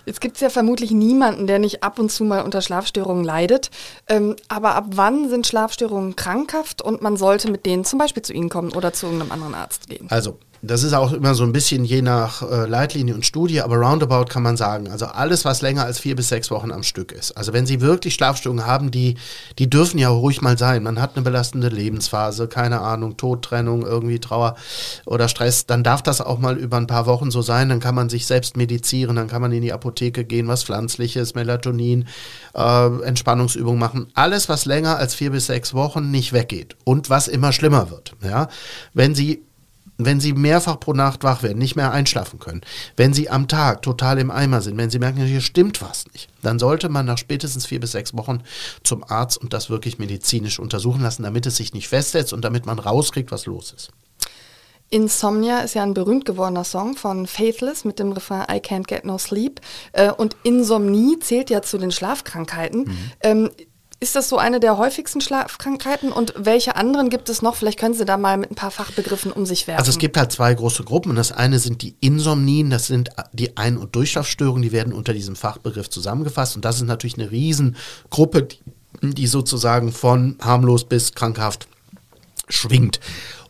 Jetzt gibt es ja vermutlich niemanden, der nicht ab und zu mal unter Schlafstörungen leidet. Ähm, aber ab wann sind Schlafstörungen krankhaft und man sollte mit denen zum Beispiel zu Ihnen kommen oder zu irgendeinem anderen Arzt gehen? Also das ist auch immer so ein bisschen je nach äh, Leitlinie und Studie, aber roundabout kann man sagen, also alles, was länger als vier bis sechs Wochen am Stück ist. Also wenn Sie wirklich Schlafstörungen haben, die, die dürfen ja ruhig mal sein. Man hat eine belastende Lebensphase, keine Ahnung, Tod, Trennung, irgendwie Trauer oder Stress, dann darf das auch mal über ein paar Wochen so sein. Dann kann man sich selbst medizieren, dann kann man in die Apotheke gehen, was Pflanzliches, Melatonin, äh, Entspannungsübungen machen. Alles, was länger als vier bis sechs Wochen nicht weggeht und was immer schlimmer wird. Ja? Wenn Sie wenn sie mehrfach pro Nacht wach werden, nicht mehr einschlafen können, wenn sie am Tag total im Eimer sind, wenn sie merken, hier stimmt was nicht, dann sollte man nach spätestens vier bis sechs Wochen zum Arzt und das wirklich medizinisch untersuchen lassen, damit es sich nicht festsetzt und damit man rauskriegt, was los ist. Insomnia ist ja ein berühmt gewordener Song von Faithless mit dem Refrain I Can't Get No Sleep. Äh, und Insomnie zählt ja zu den Schlafkrankheiten. Mhm. Ähm, ist das so eine der häufigsten Schlafkrankheiten und welche anderen gibt es noch? Vielleicht können Sie da mal mit ein paar Fachbegriffen um sich werfen. Also es gibt halt zwei große Gruppen. Das eine sind die Insomnien, das sind die Ein- und Durchschlafstörungen, die werden unter diesem Fachbegriff zusammengefasst. Und das ist natürlich eine Riesengruppe, die, die sozusagen von harmlos bis krankhaft schwingt.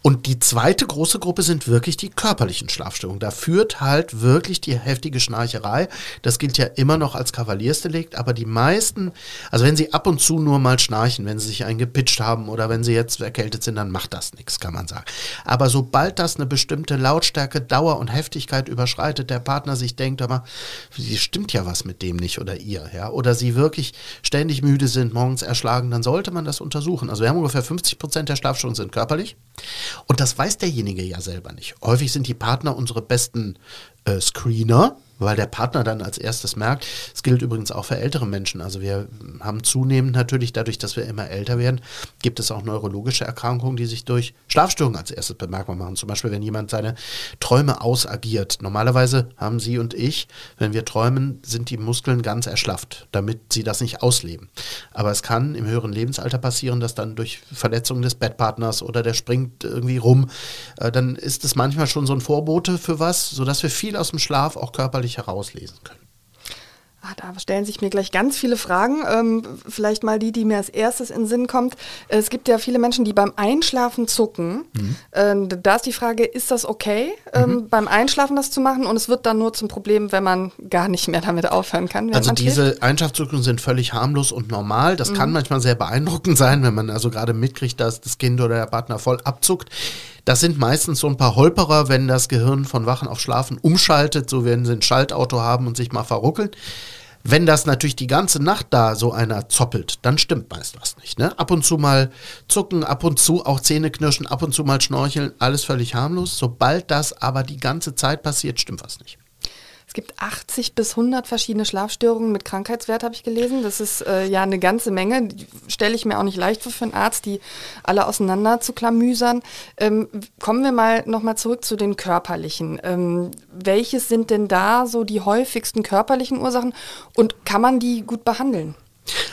Und die zweite große Gruppe sind wirklich die körperlichen Schlafstörungen. Da führt halt wirklich die heftige Schnarcherei. Das gilt ja immer noch als Kavaliersdelikt, aber die meisten, also wenn sie ab und zu nur mal schnarchen, wenn sie sich eingepitcht haben oder wenn sie jetzt erkältet sind, dann macht das nichts, kann man sagen. Aber sobald das eine bestimmte Lautstärke, Dauer und Heftigkeit überschreitet, der Partner sich denkt, aber sie stimmt ja was mit dem nicht oder ihr, ja, oder sie wirklich ständig müde sind, morgens erschlagen, dann sollte man das untersuchen. Also wir haben ungefähr 50 Prozent der Schlafstörungen sind körperlich. Und das weiß derjenige ja selber nicht. Häufig sind die Partner unsere besten äh, Screener, weil der Partner dann als erstes merkt. Es gilt übrigens auch für ältere Menschen. Also wir haben zunehmend natürlich dadurch, dass wir immer älter werden, gibt es auch neurologische Erkrankungen, die sich durch Schlafstörungen als erstes bemerkbar machen. Zum Beispiel, wenn jemand seine Träume ausagiert. Normalerweise haben Sie und ich, wenn wir träumen, sind die Muskeln ganz erschlafft, damit sie das nicht ausleben. Aber es kann im höheren Lebensalter passieren, dass dann durch Verletzungen des Bettpartners oder der springt irgendwie rum, äh, dann ist es manchmal schon so ein Vorbote für was, sodass wir viel aus dem Schlaf auch körperlich herauslesen können. Ah, da stellen sich mir gleich ganz viele Fragen. Ähm, vielleicht mal die, die mir als erstes in den Sinn kommt. Es gibt ja viele Menschen, die beim Einschlafen zucken. Mhm. Ähm, da ist die Frage, ist das okay, ähm, mhm. beim Einschlafen das zu machen? Und es wird dann nur zum Problem, wenn man gar nicht mehr damit aufhören kann. Also diese Einschlafzuckungen sind völlig harmlos und normal. Das mhm. kann manchmal sehr beeindruckend sein, wenn man also gerade mitkriegt, dass das Kind oder der Partner voll abzuckt. Das sind meistens so ein paar Holperer, wenn das Gehirn von Wachen auf Schlafen umschaltet, so wenn sie ein Schaltauto haben und sich mal verruckeln. Wenn das natürlich die ganze Nacht da so einer zoppelt, dann stimmt meist was nicht. Ne? Ab und zu mal zucken, ab und zu auch Zähne knirschen, ab und zu mal schnorcheln, alles völlig harmlos. Sobald das aber die ganze Zeit passiert, stimmt was nicht. Es gibt 80 bis 100 verschiedene Schlafstörungen mit Krankheitswert, habe ich gelesen. Das ist äh, ja eine ganze Menge. Stelle ich mir auch nicht leicht vor für einen Arzt, die alle auseinander zu klamüsern. Ähm, kommen wir mal nochmal zurück zu den körperlichen. Ähm, welches sind denn da so die häufigsten körperlichen Ursachen und kann man die gut behandeln?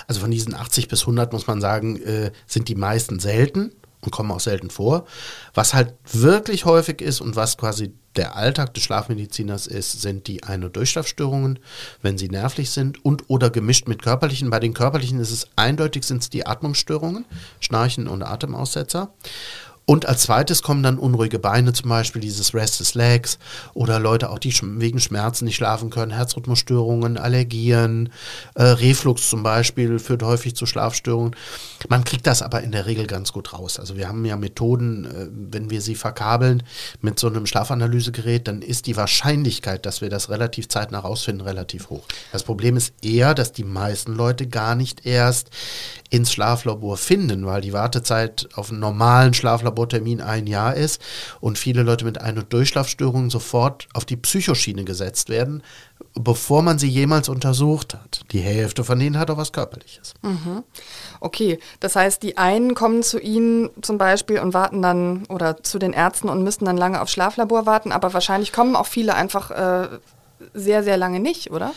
Also von diesen 80 bis 100 muss man sagen, äh, sind die meisten selten und kommen auch selten vor. Was halt wirklich häufig ist und was quasi der Alltag des Schlafmediziners ist, sind die Ein- und Durchschlafstörungen, wenn sie nervlich sind und oder gemischt mit körperlichen. Bei den körperlichen ist es eindeutig sind es die Atmungsstörungen, Schnarchen und Atemaussetzer. Und als zweites kommen dann unruhige Beine, zum Beispiel dieses Restless Legs oder Leute auch, die wegen Schmerzen nicht schlafen können, Herzrhythmusstörungen, Allergien, äh, Reflux zum Beispiel führt häufig zu Schlafstörungen. Man kriegt das aber in der Regel ganz gut raus. Also wir haben ja Methoden, äh, wenn wir sie verkabeln mit so einem Schlafanalysegerät, dann ist die Wahrscheinlichkeit, dass wir das relativ zeitnah rausfinden, relativ hoch. Das Problem ist eher, dass die meisten Leute gar nicht erst ins Schlaflabor finden, weil die Wartezeit auf einen normalen Schlaflabortermin ein Jahr ist und viele Leute mit Ein- und Durchschlafstörungen sofort auf die Psychoschiene gesetzt werden, bevor man sie jemals untersucht hat. Die Hälfte von denen hat auch was Körperliches. Mhm. Okay, das heißt, die einen kommen zu Ihnen zum Beispiel und warten dann oder zu den Ärzten und müssen dann lange aufs Schlaflabor warten, aber wahrscheinlich kommen auch viele einfach äh, sehr, sehr lange nicht, oder?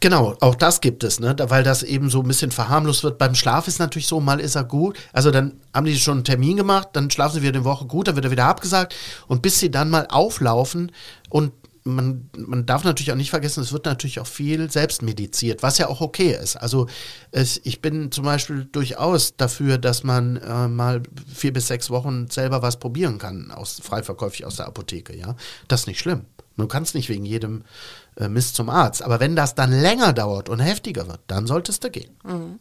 Genau, auch das gibt es, ne? weil das eben so ein bisschen verharmlost wird. Beim Schlaf ist natürlich so, mal ist er gut. Also dann haben die schon einen Termin gemacht, dann schlafen sie wieder eine Woche gut, dann wird er wieder abgesagt. Und bis sie dann mal auflaufen und man, man darf natürlich auch nicht vergessen, es wird natürlich auch viel selbst mediziert, was ja auch okay ist. Also es, ich bin zum Beispiel durchaus dafür, dass man äh, mal vier bis sechs Wochen selber was probieren kann, aus, frei verkäuflich aus der Apotheke. Ja, Das ist nicht schlimm. Du kannst nicht wegen jedem äh, Mist zum Arzt. Aber wenn das dann länger dauert und heftiger wird, dann solltest du gehen. Mhm.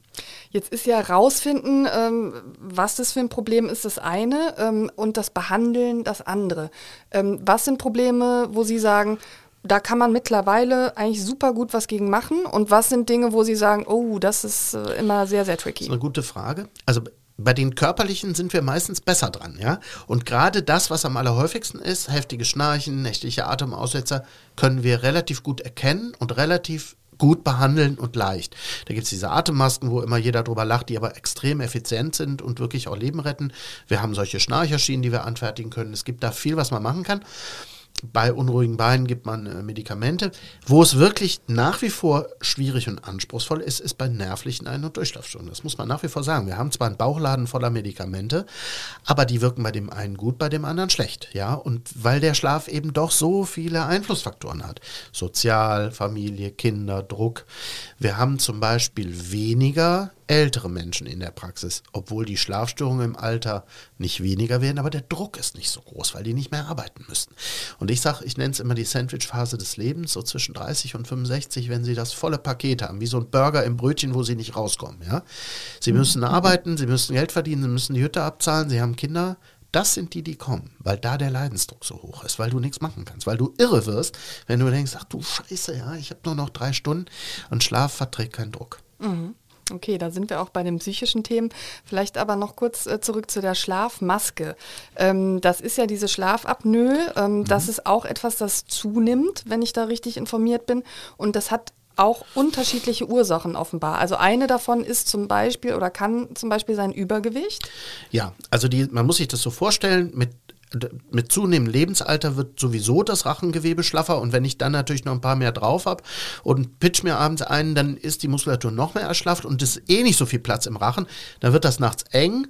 Jetzt ist ja rausfinden, ähm, was das für ein Problem ist, das eine ähm, und das Behandeln das andere. Ähm, was sind Probleme, wo Sie sagen, da kann man mittlerweile eigentlich super gut was gegen machen? Und was sind Dinge, wo Sie sagen, oh, das ist äh, immer sehr, sehr tricky? Das ist eine gute Frage. Also bei den körperlichen sind wir meistens besser dran, ja. Und gerade das, was am allerhäufigsten ist, heftige Schnarchen, nächtliche Atemaussetzer, können wir relativ gut erkennen und relativ gut behandeln und leicht. Da gibt es diese Atemmasken, wo immer jeder drüber lacht, die aber extrem effizient sind und wirklich auch Leben retten. Wir haben solche Schnarcherschienen, die wir anfertigen können. Es gibt da viel, was man machen kann bei unruhigen Beinen gibt man äh, Medikamente. Wo es wirklich nach wie vor schwierig und anspruchsvoll ist, ist bei nervlichen Ein- und Durchschlafstörungen. Das muss man nach wie vor sagen. Wir haben zwar einen Bauchladen voller Medikamente, aber die wirken bei dem einen gut, bei dem anderen schlecht. Ja? Und weil der Schlaf eben doch so viele Einflussfaktoren hat. Sozial, Familie, Kinder, Druck. Wir haben zum Beispiel weniger ältere Menschen in der Praxis, obwohl die Schlafstörungen im Alter nicht weniger werden, aber der Druck ist nicht so groß, weil die nicht mehr arbeiten müssen. Und ich sage, ich nenne es immer die Sandwich-Phase des Lebens, so zwischen 30 und 65, wenn sie das volle Paket haben, wie so ein Burger im Brötchen, wo sie nicht rauskommen. Ja? Sie müssen arbeiten, sie müssen Geld verdienen, sie müssen die Hütte abzahlen, sie haben Kinder, das sind die, die kommen, weil da der Leidensdruck so hoch ist, weil du nichts machen kannst, weil du irre wirst, wenn du denkst, ach du Scheiße, ja, ich habe nur noch drei Stunden und Schlaf verträgt keinen Druck. Mhm. Okay, da sind wir auch bei den psychischen Themen. Vielleicht aber noch kurz äh, zurück zu der Schlafmaske. Ähm, das ist ja diese Schlafapnoe. Ähm, mhm. Das ist auch etwas, das zunimmt, wenn ich da richtig informiert bin. Und das hat auch unterschiedliche Ursachen offenbar. Also eine davon ist zum Beispiel oder kann zum Beispiel sein Übergewicht. Ja, also die, man muss sich das so vorstellen, mit mit zunehmendem Lebensalter wird sowieso das Rachengewebe schlaffer und wenn ich dann natürlich noch ein paar mehr drauf habe und pitch mir abends ein, dann ist die Muskulatur noch mehr erschlafft und es ist eh nicht so viel Platz im Rachen, dann wird das nachts eng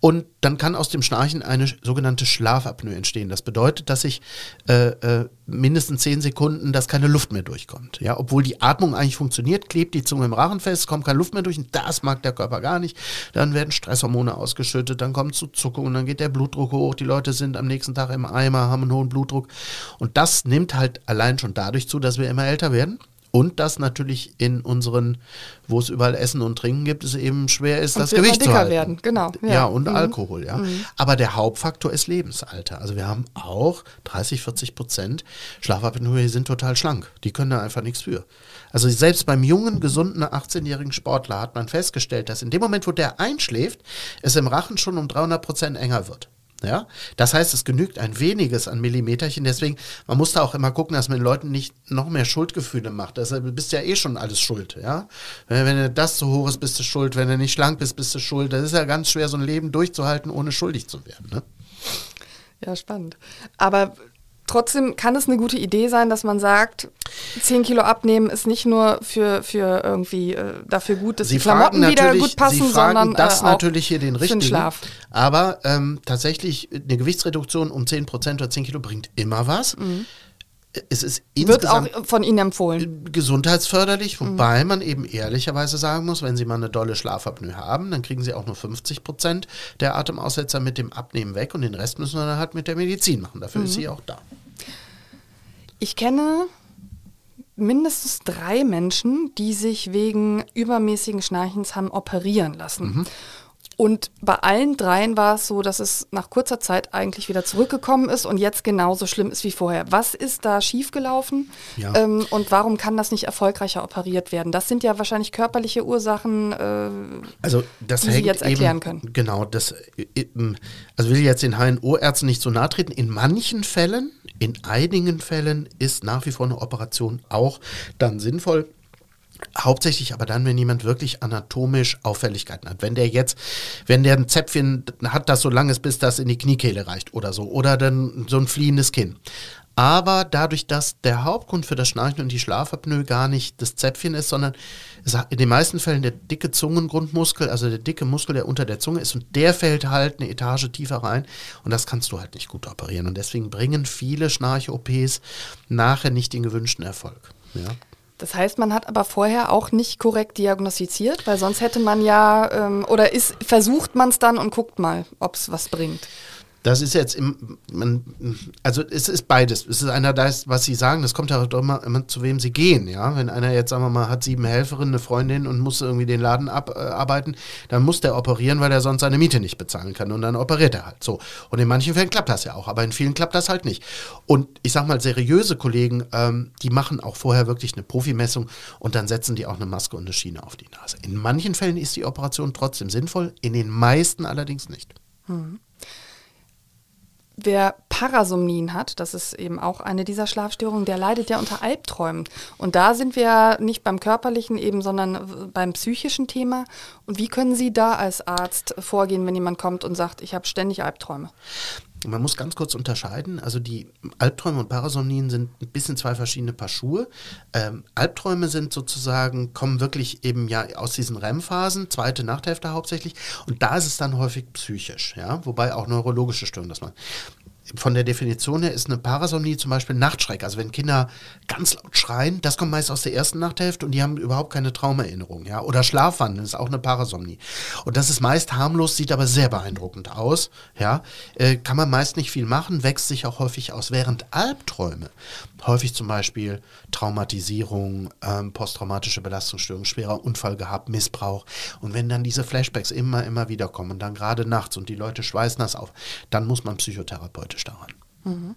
und dann kann aus dem Schnarchen eine sogenannte Schlafapnoe entstehen. Das bedeutet, dass ich äh, äh, mindestens zehn Sekunden, dass keine Luft mehr durchkommt. Ja, obwohl die Atmung eigentlich funktioniert, klebt die Zunge im Rachen fest, kommt keine Luft mehr durch und das mag der Körper gar nicht. Dann werden Stresshormone ausgeschüttet, dann kommt zu Zuckungen, dann geht der Blutdruck hoch, die Leute sind am nächsten Tag im Eimer, haben einen hohen Blutdruck. Und das nimmt halt allein schon dadurch zu, dass wir immer älter werden. Und dass natürlich in unseren, wo es überall Essen und Trinken gibt, es eben schwer ist, und das Gewicht zu halten. werden, genau. Ja, ja und mhm. Alkohol, ja. Mhm. Aber der Hauptfaktor ist Lebensalter. Also wir haben auch 30, 40 Prozent Schlafapnoe, die sind total schlank. Die können da einfach nichts für. Also selbst beim jungen, gesunden 18-jährigen Sportler hat man festgestellt, dass in dem Moment, wo der einschläft, es im Rachen schon um 300 Prozent enger wird. Ja, das heißt, es genügt ein weniges an Millimeterchen. Deswegen, man muss da auch immer gucken, dass man den Leuten nicht noch mehr Schuldgefühle macht. Also, du bist ja eh schon alles schuld. Ja, wenn, wenn das zu hoch ist, bist du schuld. Wenn du nicht schlank bist, bist du schuld. Das ist ja ganz schwer, so ein Leben durchzuhalten, ohne schuldig zu werden. Ne? Ja, spannend. Aber trotzdem kann es eine gute Idee sein, dass man sagt, 10 Kilo abnehmen ist nicht nur für, für irgendwie äh, dafür gut, dass Sie die Klamotten wieder gut passen, Sie fragen sondern das äh, natürlich hier den richtigen. Schlaf. Aber ähm, tatsächlich eine Gewichtsreduktion um 10 Prozent oder 10 Kilo bringt immer was. Mhm. Es ist Wird auch von Ihnen empfohlen. Gesundheitsförderlich, wobei mhm. man eben ehrlicherweise sagen muss, wenn Sie mal eine dolle Schlafapnoe haben, dann kriegen Sie auch nur 50 Prozent der Atemaussetzer mit dem Abnehmen weg und den Rest müssen wir dann halt mit der Medizin machen. Dafür mhm. ist sie auch da. Ich kenne mindestens drei Menschen, die sich wegen übermäßigen Schnarchens haben operieren lassen. Mhm. Und bei allen dreien war es so, dass es nach kurzer Zeit eigentlich wieder zurückgekommen ist und jetzt genauso schlimm ist wie vorher. Was ist da schiefgelaufen ja. ähm, und warum kann das nicht erfolgreicher operiert werden? Das sind ja wahrscheinlich körperliche Ursachen, äh, also das die Sie jetzt erklären eben, können. Genau, das äh, also will ich jetzt den HNO-Ärzten nicht so nahe treten. In manchen Fällen, in einigen Fällen ist nach wie vor eine Operation auch dann sinnvoll. Hauptsächlich aber dann, wenn jemand wirklich anatomisch Auffälligkeiten hat. Wenn der jetzt, wenn der ein Zäpfchen hat, das so lang ist, bis das in die Kniekehle reicht oder so. Oder dann so ein fliehendes Kinn. Aber dadurch, dass der Hauptgrund für das Schnarchen und die Schlafapnoe gar nicht das Zäpfchen ist, sondern in den meisten Fällen der dicke Zungengrundmuskel, also der dicke Muskel, der unter der Zunge ist und der fällt halt eine Etage tiefer rein und das kannst du halt nicht gut operieren. Und deswegen bringen viele Schnarch-OPs nachher nicht den gewünschten Erfolg. Ja. Das heißt, man hat aber vorher auch nicht korrekt diagnostiziert, weil sonst hätte man ja, ähm, oder ist, versucht man es dann und guckt mal, ob es was bringt. Das ist jetzt, im, man, also es ist beides. Es ist einer das, was Sie sagen, das kommt ja auch immer, immer zu wem Sie gehen, ja. Wenn einer jetzt, sagen wir mal, hat sieben Helferinnen, eine Freundin und muss irgendwie den Laden abarbeiten, dann muss der operieren, weil er sonst seine Miete nicht bezahlen kann und dann operiert er halt so. Und in manchen Fällen klappt das ja auch, aber in vielen klappt das halt nicht. Und ich sag mal, seriöse Kollegen, ähm, die machen auch vorher wirklich eine Profimessung und dann setzen die auch eine Maske und eine Schiene auf die Nase. In manchen Fällen ist die Operation trotzdem sinnvoll, in den meisten allerdings nicht. Hm. Wer Parasomnien hat, das ist eben auch eine dieser Schlafstörungen, der leidet ja unter Albträumen. Und da sind wir nicht beim körperlichen eben, sondern beim psychischen Thema. Und wie können Sie da als Arzt vorgehen, wenn jemand kommt und sagt, ich habe ständig Albträume? Man muss ganz kurz unterscheiden. Also die Albträume und Parasomnien sind ein bisschen zwei verschiedene Paar Schuhe. Ähm, Albträume sind sozusagen, kommen wirklich eben ja aus diesen REM-Phasen, zweite Nachthälfte hauptsächlich. Und da ist es dann häufig psychisch, ja, wobei auch neurologische Störungen das machen von der Definition her ist eine Parasomnie zum Beispiel Nachtschreck. Also wenn Kinder ganz laut schreien, das kommt meist aus der ersten Nachthälfte und die haben überhaupt keine Traumerinnerung. Ja? Oder Schlafwandeln ist auch eine Parasomnie. Und das ist meist harmlos, sieht aber sehr beeindruckend aus. Ja? Äh, kann man meist nicht viel machen, wächst sich auch häufig aus. Während Albträume, häufig zum Beispiel Traumatisierung, ähm, posttraumatische Belastungsstörung, schwerer Unfall gehabt, Missbrauch. Und wenn dann diese Flashbacks immer, immer wieder kommen und dann gerade nachts und die Leute schweißen das auf, dann muss man psychotherapeutisch daran. Mhm.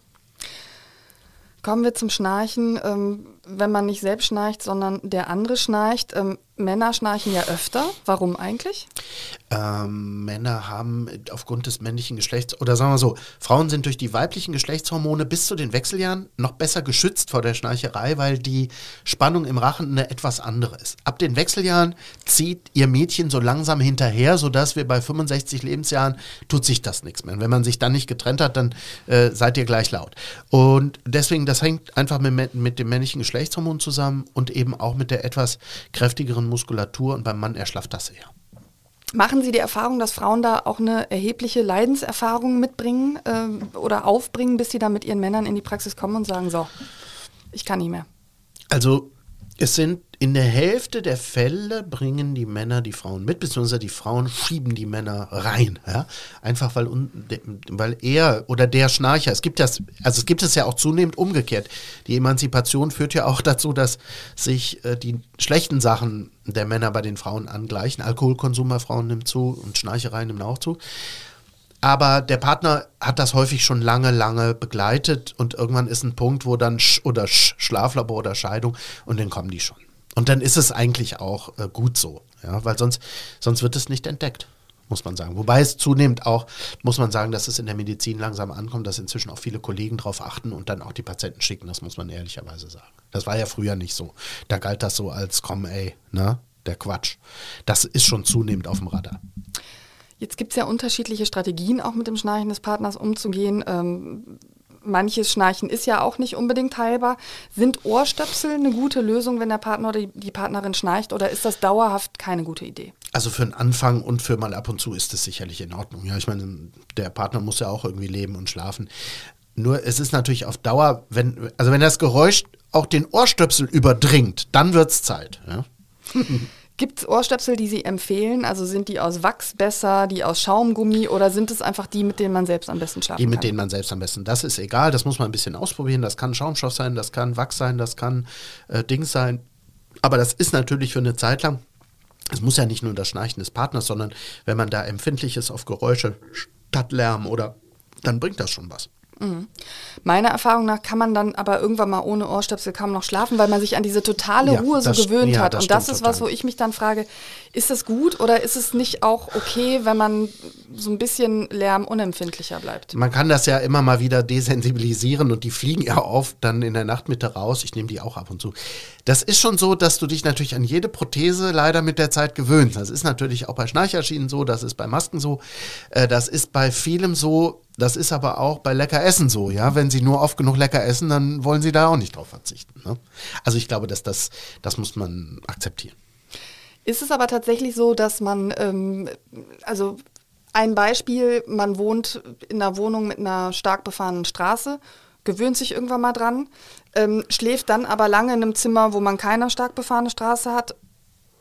Kommen wir zum Schnarchen. Ähm, wenn man nicht selbst schnarcht, sondern der andere schnarcht. Ähm, Männer schnarchen ja öfter. Warum eigentlich? Ähm, Männer haben aufgrund des männlichen Geschlechts, oder sagen wir so, Frauen sind durch die weiblichen Geschlechtshormone bis zu den Wechseljahren noch besser geschützt vor der Schnarcherei, weil die Spannung im Rachen eine etwas andere ist. Ab den Wechseljahren zieht ihr Mädchen so langsam hinterher, sodass wir bei 65 Lebensjahren tut sich das nichts mehr. Und wenn man sich dann nicht getrennt hat, dann äh, seid ihr gleich laut. Und deswegen, das hängt einfach mit, mit dem männlichen Geschlechtshormon Geschlechtshormon zusammen und eben auch mit der etwas kräftigeren Muskulatur und beim Mann erschlafft das eher. Machen Sie die Erfahrung, dass Frauen da auch eine erhebliche Leidenserfahrung mitbringen äh, oder aufbringen, bis sie dann mit ihren Männern in die Praxis kommen und sagen, so, ich kann nicht mehr? Also es sind in der Hälfte der Fälle bringen die Männer die Frauen mit, beziehungsweise die Frauen schieben die Männer rein. Ja? Einfach weil, weil er oder der Schnarcher, es gibt das, also es gibt es ja auch zunehmend umgekehrt. Die Emanzipation führt ja auch dazu, dass sich äh, die schlechten Sachen der Männer bei den Frauen angleichen. Alkoholkonsum bei Frauen nimmt zu und Schnarcherei nimmt auch zu. Aber der Partner hat das häufig schon lange, lange begleitet und irgendwann ist ein Punkt, wo dann Sch oder Sch Schlaflabor oder Scheidung und dann kommen die schon. Und dann ist es eigentlich auch äh, gut so, ja, weil sonst, sonst wird es nicht entdeckt, muss man sagen. Wobei es zunehmend auch, muss man sagen, dass es in der Medizin langsam ankommt, dass inzwischen auch viele Kollegen darauf achten und dann auch die Patienten schicken, das muss man ehrlicherweise sagen. Das war ja früher nicht so. Da galt das so als, komm ey, ne, der Quatsch. Das ist schon zunehmend auf dem Radar. Jetzt gibt es ja unterschiedliche Strategien, auch mit dem Schnarchen des Partners umzugehen. Ähm, manches Schnarchen ist ja auch nicht unbedingt heilbar. Sind Ohrstöpsel eine gute Lösung, wenn der Partner oder die Partnerin schnarcht oder ist das dauerhaft keine gute Idee? Also für den Anfang und für mal ab und zu ist es sicherlich in Ordnung. Ja, ich meine, der Partner muss ja auch irgendwie leben und schlafen. Nur es ist natürlich auf Dauer, wenn, also wenn das Geräusch auch den Ohrstöpsel überdringt, dann wird es Zeit. Ja? Gibt es Ohrstöpsel, die Sie empfehlen? Also sind die aus Wachs besser, die aus Schaumgummi oder sind es einfach die, mit denen man selbst am besten schlafen Die, mit kann? denen man selbst am besten. Das ist egal, das muss man ein bisschen ausprobieren. Das kann Schaumstoff sein, das kann Wachs sein, das kann äh, Dings sein. Aber das ist natürlich für eine Zeit lang, es muss ja nicht nur das Schnarchen des Partners, sondern wenn man da empfindlich ist auf Geräusche, Stadtlärm oder, dann bringt das schon was. Mhm. Meiner Erfahrung nach kann man dann aber irgendwann mal ohne Ohrstöpsel kaum noch schlafen, weil man sich an diese totale ja, Ruhe so gewöhnt ja, hat. Das Und das ist total. was, wo ich mich dann frage, ist das gut oder ist es nicht auch okay, wenn man so ein bisschen lärmunempfindlicher bleibt? Man kann das ja immer mal wieder desensibilisieren und die fliegen ja oft dann in der Nachtmitte raus. Ich nehme die auch ab und zu. Das ist schon so, dass du dich natürlich an jede Prothese leider mit der Zeit gewöhnst. Das ist natürlich auch bei Schnarcherschienen so, das ist bei Masken so, äh, das ist bei vielem so, das ist aber auch bei lecker Essen so, ja. Wenn sie nur oft genug lecker essen, dann wollen sie da auch nicht drauf verzichten. Ne? Also ich glaube, dass das, das muss man akzeptieren. Ist es aber tatsächlich so, dass man, ähm, also ein Beispiel, man wohnt in einer Wohnung mit einer stark befahrenen Straße, gewöhnt sich irgendwann mal dran, ähm, schläft dann aber lange in einem Zimmer, wo man keine stark befahrene Straße hat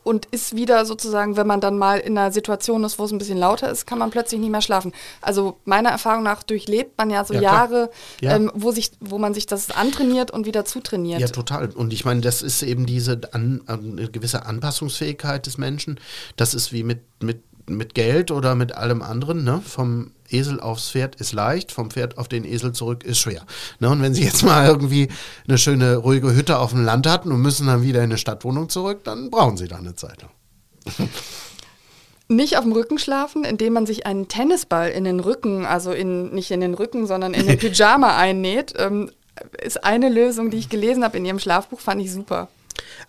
und ist wieder sozusagen, wenn man dann mal in einer Situation ist, wo es ein bisschen lauter ist, kann man plötzlich nicht mehr schlafen. Also meiner Erfahrung nach durchlebt man ja so ja, Jahre, ja. Ähm, wo, sich, wo man sich das antrainiert und wieder zutrainiert. Ja, total. Und ich meine, das ist eben diese an, eine gewisse Anpassungsfähigkeit des Menschen. Das ist wie mit, mit mit Geld oder mit allem anderen, ne? vom Esel aufs Pferd ist leicht, vom Pferd auf den Esel zurück ist schwer. Ne? Und wenn Sie jetzt mal irgendwie eine schöne, ruhige Hütte auf dem Land hatten und müssen dann wieder in eine Stadtwohnung zurück, dann brauchen Sie da eine Zeit lang. Nicht auf dem Rücken schlafen, indem man sich einen Tennisball in den Rücken, also in, nicht in den Rücken, sondern in den Pyjama einnäht, ähm, ist eine Lösung, die ich gelesen habe in Ihrem Schlafbuch, fand ich super.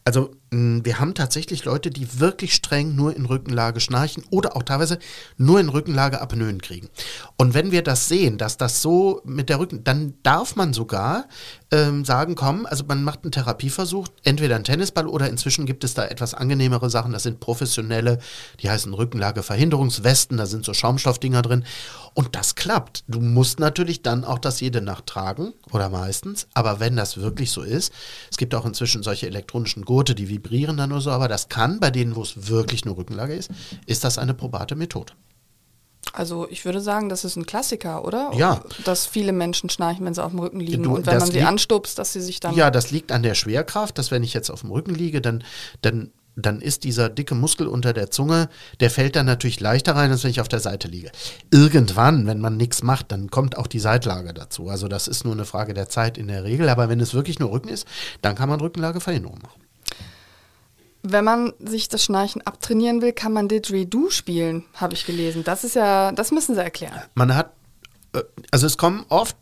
Also wir haben tatsächlich Leute, die wirklich streng nur in Rückenlage schnarchen oder auch teilweise nur in Rückenlage Apnoen kriegen. Und wenn wir das sehen, dass das so mit der Rücken, dann darf man sogar ähm, sagen, komm, also man macht einen Therapieversuch, entweder ein Tennisball oder inzwischen gibt es da etwas angenehmere Sachen, das sind professionelle, die heißen Rückenlageverhinderungswesten, da sind so Schaumstoffdinger drin und das klappt. Du musst natürlich dann auch das jede Nacht tragen oder meistens, aber wenn das wirklich so ist, es gibt auch inzwischen solche elektronischen Gurte, die vibrieren dann nur so, aber das kann bei denen, wo es wirklich nur Rückenlage ist, ist das eine probate Methode. Also ich würde sagen, das ist ein Klassiker, oder? Ja. Dass viele Menschen schnarchen, wenn sie auf dem Rücken liegen. Du, und wenn das man sie liegt- anstupst, dass sie sich dann... Ja, das liegt an der Schwerkraft, dass wenn ich jetzt auf dem Rücken liege, dann, dann, dann ist dieser dicke Muskel unter der Zunge, der fällt dann natürlich leichter rein, als wenn ich auf der Seite liege. Irgendwann, wenn man nichts macht, dann kommt auch die Seitlage dazu. Also das ist nur eine Frage der Zeit in der Regel, aber wenn es wirklich nur Rücken ist, dann kann man Rückenlageverhinderung machen. Wenn man sich das Schnarchen abtrainieren will, kann man Didgeridoo spielen, habe ich gelesen. Das ist ja, das müssen Sie erklären. Man hat, äh, also es kommen oft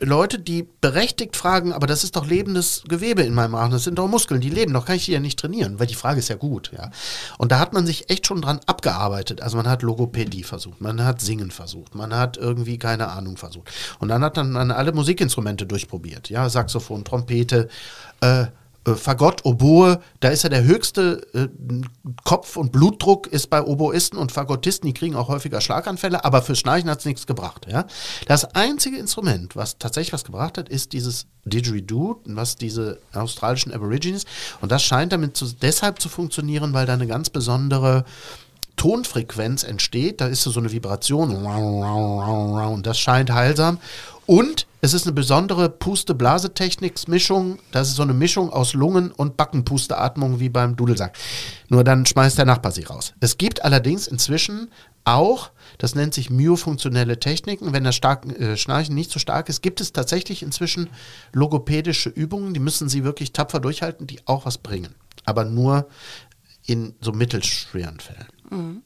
Leute, die berechtigt fragen, aber das ist doch lebendes Gewebe in meinem Rachen, das sind doch Muskeln, die leben doch, kann ich die ja nicht trainieren, weil die Frage ist ja gut, ja. Und da hat man sich echt schon dran abgearbeitet. Also man hat Logopädie versucht, man hat Singen versucht, man hat irgendwie keine Ahnung versucht. Und dann hat man alle Musikinstrumente durchprobiert, ja, Saxophon, Trompete, äh, äh, Fagott, Oboe, da ist ja der höchste äh, Kopf- und Blutdruck ist bei Oboisten und Fagottisten, die kriegen auch häufiger Schlaganfälle, aber fürs Schnarchen hat es nichts gebracht. Ja? Das einzige Instrument, was tatsächlich was gebracht hat, ist dieses Didgeridoo, was diese australischen Aborigines, und das scheint damit zu, deshalb zu funktionieren, weil da eine ganz besondere Tonfrequenz entsteht, da ist so eine Vibration und das scheint heilsam. Und es ist eine besondere Puste-Blase-Techniks-Mischung. Das ist so eine Mischung aus Lungen- und Backenpusteatmung wie beim Dudelsack. Nur dann schmeißt der Nachbar sie raus. Es gibt allerdings inzwischen auch, das nennt sich myofunktionelle Techniken, wenn das stark, äh, Schnarchen nicht so stark ist, gibt es tatsächlich inzwischen logopädische Übungen, die müssen sie wirklich tapfer durchhalten, die auch was bringen. Aber nur in so mittelschweren Fällen.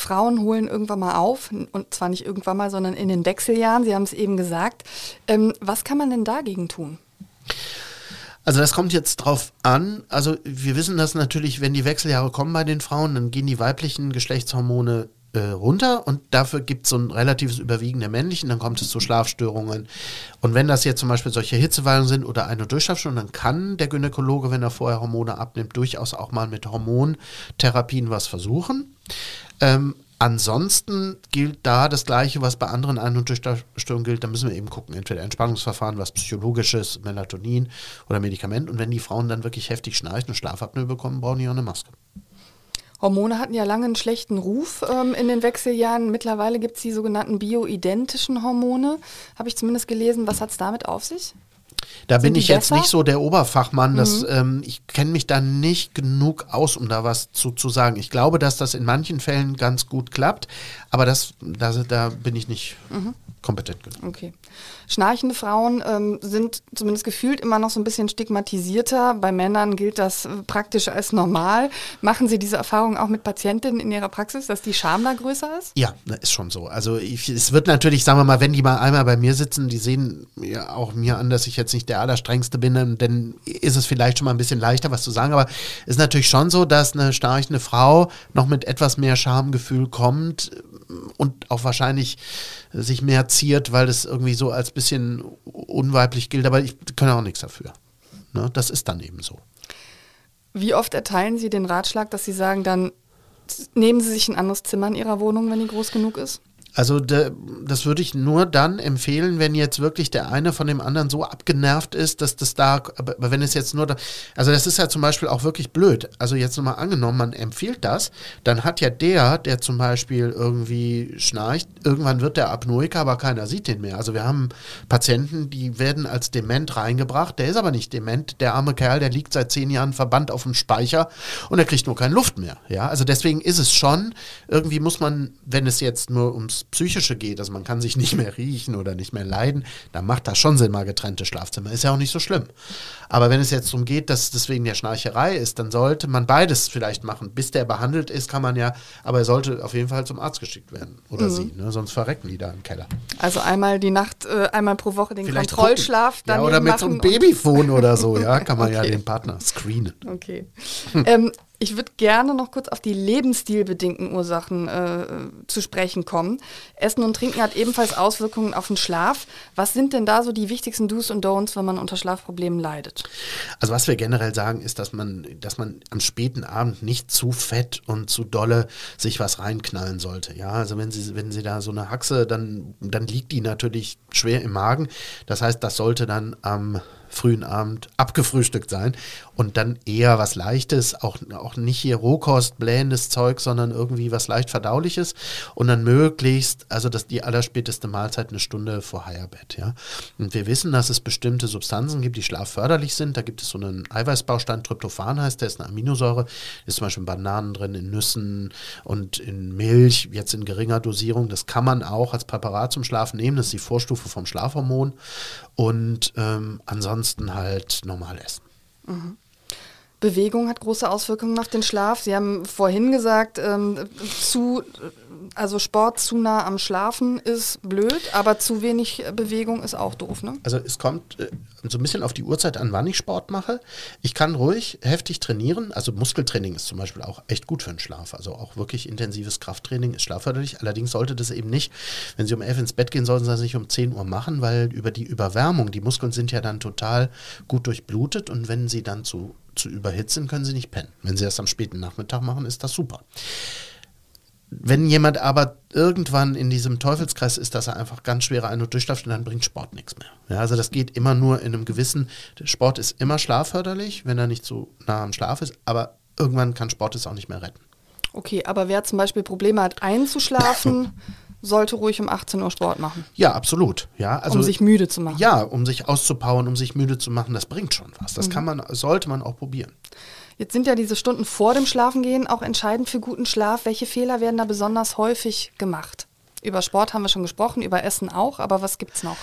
Frauen holen irgendwann mal auf, und zwar nicht irgendwann mal, sondern in den Wechseljahren, Sie haben es eben gesagt. Ähm, was kann man denn dagegen tun? Also das kommt jetzt drauf an. Also wir wissen das natürlich, wenn die Wechseljahre kommen bei den Frauen, dann gehen die weiblichen Geschlechtshormone äh, runter und dafür gibt es so ein relatives Überwiegen der männlichen, dann kommt es zu Schlafstörungen. Und wenn das jetzt zum Beispiel solche Hitzewallungen sind oder eine Durchschlafstörung, dann kann der Gynäkologe, wenn er vorher Hormone abnimmt, durchaus auch mal mit Hormontherapien was versuchen. Ähm, ansonsten gilt da das Gleiche, was bei anderen Ein- und Durchstörungen gilt. Da müssen wir eben gucken, entweder Entspannungsverfahren, was psychologisches, Melatonin oder Medikament. Und wenn die Frauen dann wirklich heftig schnarchen und Schlafapnoe bekommen, brauchen die auch eine Maske. Hormone hatten ja lange einen schlechten Ruf ähm, in den Wechseljahren. Mittlerweile gibt es die sogenannten bioidentischen Hormone. Habe ich zumindest gelesen. Was hat es damit auf sich? Da Sind bin ich jetzt besser? Mhm. nicht so der Oberfachmann. Das, ähm, ich kenne mich da nicht genug aus, um da was zu, zu sagen. Ich glaube, dass das in manchen Fällen ganz gut klappt, aber das, da, da bin ich nicht Mhm. Kompetent genug. Okay. Schnarchende Frauen ähm, sind zumindest gefühlt immer noch so ein bisschen stigmatisierter. Bei Männern gilt das äh, praktisch als normal. Machen Sie diese Erfahrung auch mit Patientinnen in Ihrer Praxis, dass die Scham da größer ist? Ja, ist schon so. Also ich, es wird natürlich, sagen wir mal, wenn die mal einmal bei mir sitzen, die sehen ja auch mir an, dass ich jetzt nicht der Allerstrengste bin, dann- dann ist es vielleicht schon mal ein bisschen leichter, was zu sagen. Aber es ist natürlich schon so, dass eine schnarchende Frau noch mit etwas mehr Schamgefühl kommt und auch wahrscheinlich sich mehr ziert, weil es irgendwie so als bisschen unweiblich gilt. Aber ich kann auch nichts dafür. Ne? Das ist dann eben so. Wie oft erteilen Sie den Ratschlag, dass Sie sagen, dann nehmen Sie sich ein anderes Zimmer in Ihrer Wohnung, wenn die groß genug ist? Also de, das würde ich nur dann empfehlen, wenn jetzt wirklich der eine von dem anderen so abgenervt ist, dass das da, aber, wenn es jetzt nur da, also das ist ja zum Beispiel auch wirklich blöd. Also jetzt nochmal angenommen, man empfiehlt das, dann hat ja der, der zum Beispiel irgendwie schnarcht, irgendwann wird der Apnoiker, aber keiner sieht den mehr. Also wir haben Patienten, die werden als dement reingebracht, der ist aber nicht dement, der arme Kerl, der liegt seit zehn Jahren verbannt auf dem Speicher und er kriegt nur keine Luft mehr. Ja, also deswegen ist es schon, irgendwie muss man, wenn es jetzt nur ums Psychische geht, also man kann sich nicht mehr riechen oder nicht mehr leiden, dann macht das schon Sinn, mal getrennte Schlafzimmer. Ist ja auch nicht so schlimm. Aber wenn es jetzt darum geht, dass das wegen der Schnarcherei ist, dann sollte man beides vielleicht machen. Bis der behandelt ist, kann man ja, aber er sollte auf jeden Fall zum Arzt geschickt werden oder Mhm. sie, ne? sonst verrecken die da im Keller. Also einmal die Nacht, äh, einmal pro Woche den Vielleicht Kontrollschlaf. Ja, daneben oder mit so einem Babyphone oder so, ja, kann man ja Okay. den Partner screenen. Okay. ähm, ich würde gerne noch kurz auf die lebensstilbedingten Ursachen äh, zu sprechen kommen. Essen und Trinken hat ebenfalls Auswirkungen auf den Schlaf. Was sind denn da so die wichtigsten Do's und Don'ts, wenn man unter Schlafproblemen leidet? Also was wir generell sagen, ist, dass man, dass man am späten Abend nicht zu fett und zu dolle sich was reinknallen sollte. Ja, also wenn Sie, wenn Sie da so eine Haxe, dann, dann liegt die natürlich schwer im Magen. Das heißt, das sollte dann am frühen Abend abgefrühstückt sein und dann eher was Leichtes, auch, auch nicht hier Rohkost, blähendes Zeug, sondern irgendwie was leicht verdauliches und dann möglichst, also das die allerspäteste Mahlzeit eine Stunde vor Heierbett, ja. Und wir wissen, dass es bestimmte Substanzen gibt, die schlafförderlich sind. Da gibt es so einen Eiweißbaustein, Tryptophan heißt der, ist eine Aminosäure, ist zum Beispiel in Bananen drin, in Nüssen und in Milch, jetzt in geringer Dosierung. Das kann man auch als Präparat zum Schlafen nehmen, das ist die Vorstufe vom Schlafhormon und ähm, ansonsten halt normal essen. Bewegung hat große Auswirkungen auf den Schlaf. Sie haben vorhin gesagt, ähm, zu, also Sport zu nah am Schlafen ist blöd, aber zu wenig äh, Bewegung ist auch doof, ne? Also es kommt äh, so ein bisschen auf die Uhrzeit an, wann ich Sport mache. Ich kann ruhig heftig trainieren. Also Muskeltraining ist zum Beispiel auch echt gut für den Schlaf. Also auch wirklich intensives Krafttraining ist schlafförderlich. Allerdings sollte das eben nicht, wenn Sie um 11 ins Bett gehen, sollten Sie das nicht um 10 Uhr machen, weil über die Überwärmung, die Muskeln sind ja dann total gut durchblutet und wenn Sie dann zu, zu überhitzt sind, können Sie nicht pennen. Wenn Sie das am späten Nachmittag machen, ist das super. Wenn jemand aber irgendwann in diesem Teufelskreis ist, dass er einfach ganz schwere Ein- und durchschlaft, dann bringt Sport nichts mehr. Ja, also das geht immer nur in einem gewissen, der Sport ist immer schlafförderlich, wenn er nicht so nah am Schlaf ist, aber irgendwann kann Sport es auch nicht mehr retten. Okay, aber wer zum Beispiel Probleme hat einzuschlafen, sollte ruhig um 18 Uhr Sport machen, Ja, absolut. Ja, also, um sich müde zu machen. Ja, um sich auszupowern, um sich müde zu machen, das bringt schon was. Das kann man, sollte man auch probieren. Jetzt sind ja diese Stunden vor dem Schlafengehen auch entscheidend für guten Schlaf. Welche Fehler werden da besonders häufig gemacht? Über Sport haben wir schon gesprochen, über Essen auch, aber was gibt's noch?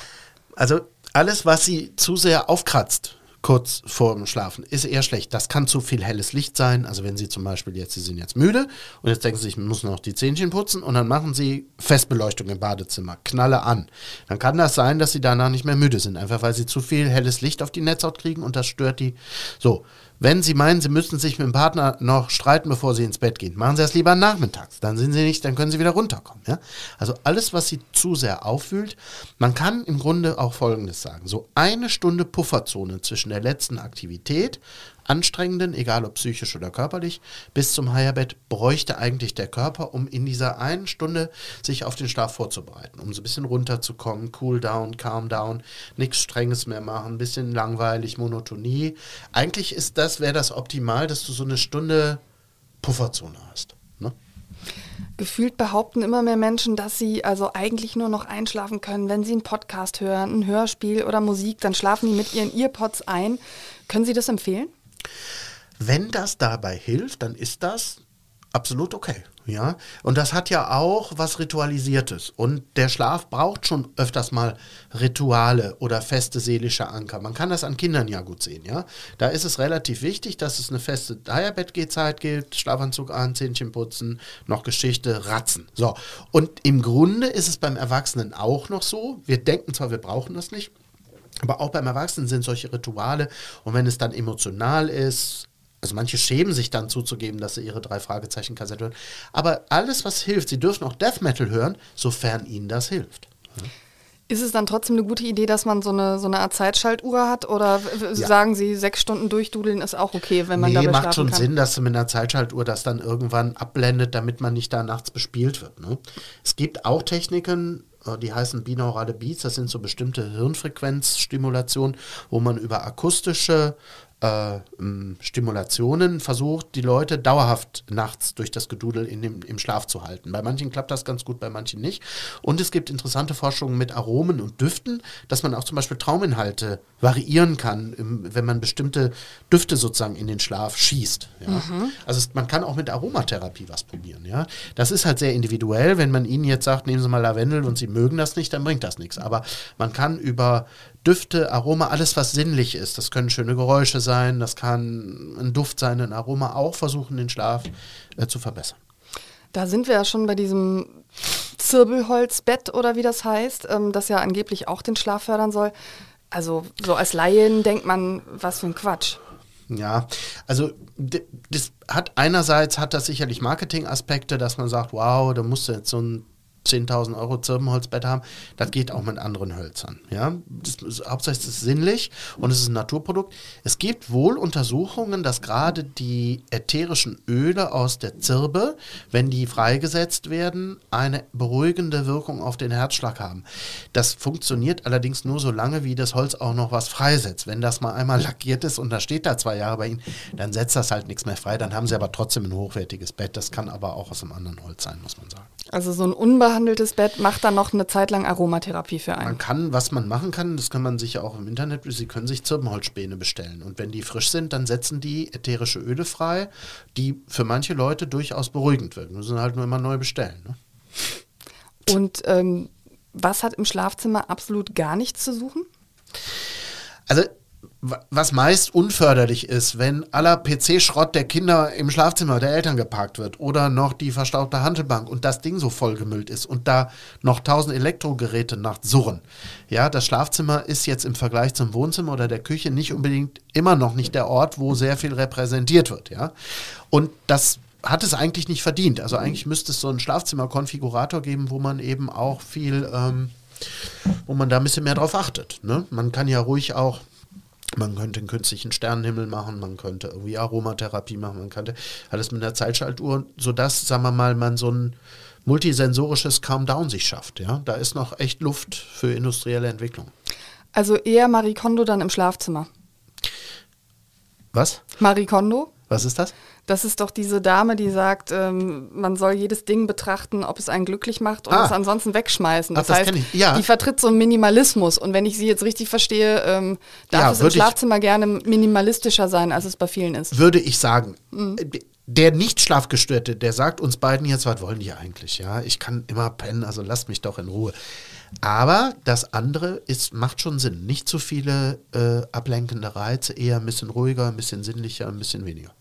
Also alles, was sie zu sehr aufkratzt, kurz vor dem Schlafen, ist eher schlecht. Das kann zu viel helles Licht sein. Also wenn Sie zum Beispiel jetzt, Sie sind jetzt müde und jetzt denken Sie, ich muss noch die Zähnchen putzen und dann machen Sie Festbeleuchtung im Badezimmer, Knalle an. Dann kann das sein, dass Sie danach nicht mehr müde sind, einfach weil Sie zu viel helles Licht auf die Netzhaut kriegen und das stört die. So, wenn Sie meinen, Sie müssten sich mit dem Partner noch streiten, bevor Sie ins Bett gehen, machen Sie das lieber nachmittags. Dann sind Sie nicht, dann können Sie wieder runterkommen. Ja? Also alles, was Sie zu sehr aufwühlt, man kann im Grunde auch Folgendes sagen: So eine Stunde Pufferzone zwischen der letzten Aktivität, anstrengenden, egal ob psychisch oder körperlich, bis zum Heierbett bräuchte eigentlich der Körper, um in dieser einen Stunde sich auf den Schlaf vorzubereiten, um so ein bisschen runterzukommen, cool down, calm down, nichts Strenges mehr machen, ein bisschen langweilig, Monotonie. Eigentlich ist das, wäre das optimal, dass du so eine Stunde Pufferzone hast. Ne? Gefühlt behaupten immer mehr Menschen, dass sie also eigentlich nur noch einschlafen können, wenn sie einen Podcast hören, ein Hörspiel oder Musik, dann schlafen die mit ihren Earpods ein. Können Sie das empfehlen? Wenn das dabei hilft, dann ist das absolut okay. Ja, und das hat ja auch was Ritualisiertes. Und der Schlaf braucht schon öfters mal Rituale oder feste seelische Anker. Man kann das an Kindern ja gut sehen, ja. Da ist es relativ wichtig, dass es eine feste Eierbettgehzeit gibt, Schlafanzug an, Zähnchen putzen, noch Geschichte, Ratzen. So. Und im Grunde ist es beim Erwachsenen auch noch so. Wir denken zwar, wir brauchen das nicht, aber auch beim Erwachsenen sind solche Rituale. Und wenn es dann emotional ist, also manche schämen sich dann zuzugeben, dass sie ihre drei Fragezeichen Kassette hören. Aber alles, was hilft, sie dürfen auch Death Metal hören, sofern ihnen das hilft. Ist es dann trotzdem eine gute Idee, dass man so eine, so eine Art Zeitschaltuhr hat? Oder Ja. sagen Sie, sechs Stunden durchdudeln ist auch okay, wenn man nee, dabei macht schon kann? Sinn, dass du mit einer Zeitschaltuhr das dann irgendwann abblendet, damit man nicht da nachts bespielt wird. Ne? Es gibt auch Techniken, die heißen binaurale Beats, das sind so bestimmte Hirnfrequenzstimulationen, wo man über akustische äh, Stimulationen versucht, die Leute dauerhaft nachts durch das Gedudel in dem, im Schlaf zu halten. Bei manchen klappt das ganz gut, bei manchen nicht. Und es gibt interessante Forschungen mit Aromen und Düften, dass man auch zum Beispiel Trauminhalte variieren kann, wenn man bestimmte Düfte sozusagen in den Schlaf schießt. Ja? Mhm. Also es, man kann auch mit Aromatherapie was probieren. Ja? Das ist halt sehr individuell. Wenn man ihnen jetzt sagt, nehmen Sie mal Lavendel und Sie mögen das nicht, dann bringt das nichts. Aber man kann über Düfte, Aroma, alles was sinnlich ist. Das können schöne Geräusche sein, das kann ein Duft sein, ein Aroma, auch versuchen, den Schlaf äh, zu verbessern. Da sind wir ja schon bei diesem Zirbelholzbett oder wie das heißt, ähm, das ja angeblich auch den Schlaf fördern soll. Also so als Laien denkt man, was für ein Quatsch. Ja, also das hat einerseits hat das sicherlich Marketingaspekte, dass man sagt, wow, da musst du jetzt so ein 10.000 Euro Zirbenholzbett haben, das geht auch mit anderen Hölzern. Ja? Das ist, hauptsächlich ist es sinnlich und es ist ein Naturprodukt. Es gibt wohl Untersuchungen, dass gerade die ätherischen Öle aus der Zirbe, wenn die freigesetzt werden, eine beruhigende Wirkung auf den Herzschlag haben. Das funktioniert allerdings nur so lange, wie das Holz auch noch was freisetzt. Wenn das mal einmal lackiert ist und da steht da zwei Jahre bei Ihnen, dann setzt das halt nichts mehr frei. Dann haben Sie aber trotzdem ein hochwertiges Bett. Das kann aber auch aus einem anderen Holz sein, muss man sagen. Also so ein unbehandeltes Bett macht dann noch eine Zeit lang Aromatherapie für einen. Man kann, was man machen kann, das kann man sich ja auch im Internet, Sie können sich Zirbenholzspäne bestellen. Und wenn die frisch sind, dann setzen die ätherische Öle frei, die für manche Leute durchaus beruhigend wirken. Müssen halt nur immer neu bestellen. Ne? Und ähm, was hat im Schlafzimmer absolut gar nichts zu suchen? Also was meist unförderlich ist, wenn aller PC-Schrott der Kinder im Schlafzimmer der Eltern geparkt wird oder noch die verstaubte Handelbank und das Ding so vollgemüllt ist und da noch tausend Elektrogeräte nach surren. Ja, das Schlafzimmer ist jetzt im Vergleich zum Wohnzimmer oder der Küche nicht unbedingt immer noch nicht der Ort, wo sehr viel repräsentiert wird. Ja, und das hat es eigentlich nicht verdient. Also eigentlich müsste es so einen Schlafzimmerkonfigurator geben, wo man eben auch viel, ähm, wo man da ein bisschen mehr drauf achtet. Ne? Man kann ja ruhig auch man könnte einen künstlichen Sternenhimmel machen, man könnte irgendwie Aromatherapie machen, man könnte alles mit einer Zeitschaltuhr, sodass, sagen wir mal, man so ein multisensorisches Calm-Down sich schafft. Ja? Da ist noch echt Luft für industrielle Entwicklung. Also eher Marie Kondo dann im Schlafzimmer. Was? Marie Kondo. Was ist das? Das ist doch diese Dame, die sagt, ähm, man soll jedes Ding betrachten, ob es einen glücklich macht und ah. es ansonsten wegschmeißen. Das, Ach, das heißt, ja. die vertritt so einen Minimalismus. Und wenn ich sie jetzt richtig verstehe, ähm, darf ja, es im Schlafzimmer gerne minimalistischer sein, als es bei vielen ist. Würde ich sagen. Mhm. Der nicht Schlafgestörte, der sagt uns beiden jetzt, was wollen die eigentlich? Ja, ich kann immer pennen, also lasst mich doch in Ruhe. Aber das andere ist, macht schon Sinn. Nicht zu viele äh, ablenkende Reize, eher ein bisschen ruhiger, ein bisschen sinnlicher, ein bisschen weniger.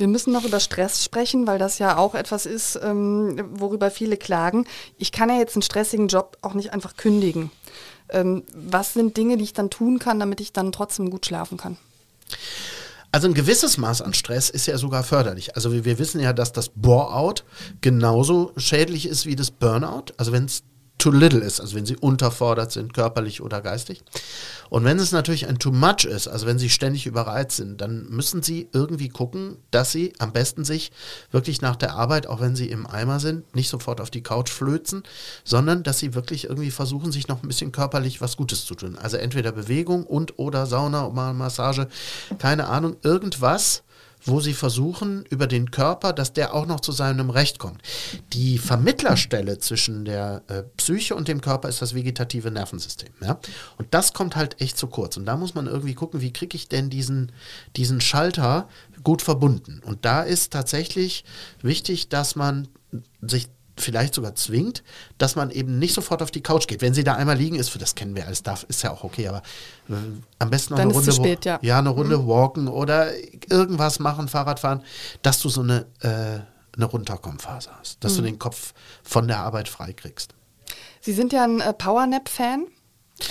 Wir müssen noch über Stress sprechen, weil das ja auch etwas ist, ähm, worüber viele klagen. Ich kann ja jetzt einen stressigen Job auch nicht einfach kündigen. Ähm, was sind Dinge, die ich dann tun kann, damit ich dann trotzdem gut schlafen kann? Also ein gewisses Maß an Stress ist ja sogar förderlich. Also wir, wir wissen ja, dass das Bore-out genauso schädlich ist wie das Burnout. Also wenn es too little ist, also wenn sie unterfordert sind, körperlich oder geistig. Und wenn es natürlich ein too much ist, also wenn sie ständig überreizt sind, dann müssen sie irgendwie gucken, dass sie am besten sich wirklich nach der Arbeit, auch wenn sie im Eimer sind, nicht sofort auf die Couch flözen, sondern dass sie wirklich irgendwie versuchen, sich noch ein bisschen körperlich was Gutes zu tun. Also entweder Bewegung und oder Sauna, Massage, keine Ahnung, irgendwas, wo sie versuchen, über den Körper, dass der auch noch zu seinem Recht kommt. Die Vermittlerstelle zwischen der äh, Psyche und dem Körper ist das vegetative Nervensystem. Ja? Und das kommt halt echt zu kurz. Und da muss man irgendwie gucken, wie kriege ich denn diesen, diesen Schalter gut verbunden. Und da ist tatsächlich wichtig, dass man sich vielleicht sogar zwingt, dass man eben nicht sofort auf die Couch geht. Wenn sie da einmal liegen ist, für das kennen wir alles, darf, ist ja auch okay, aber äh, am besten noch Dann eine Runde, spät, ja. ja. eine Runde mhm. walken oder irgendwas machen, Fahrrad fahren, dass du so eine, äh, eine Runterkommphase hast, dass mhm. du den Kopf von der Arbeit freikriegst. Sie sind ja ein äh, Powernap-Fan.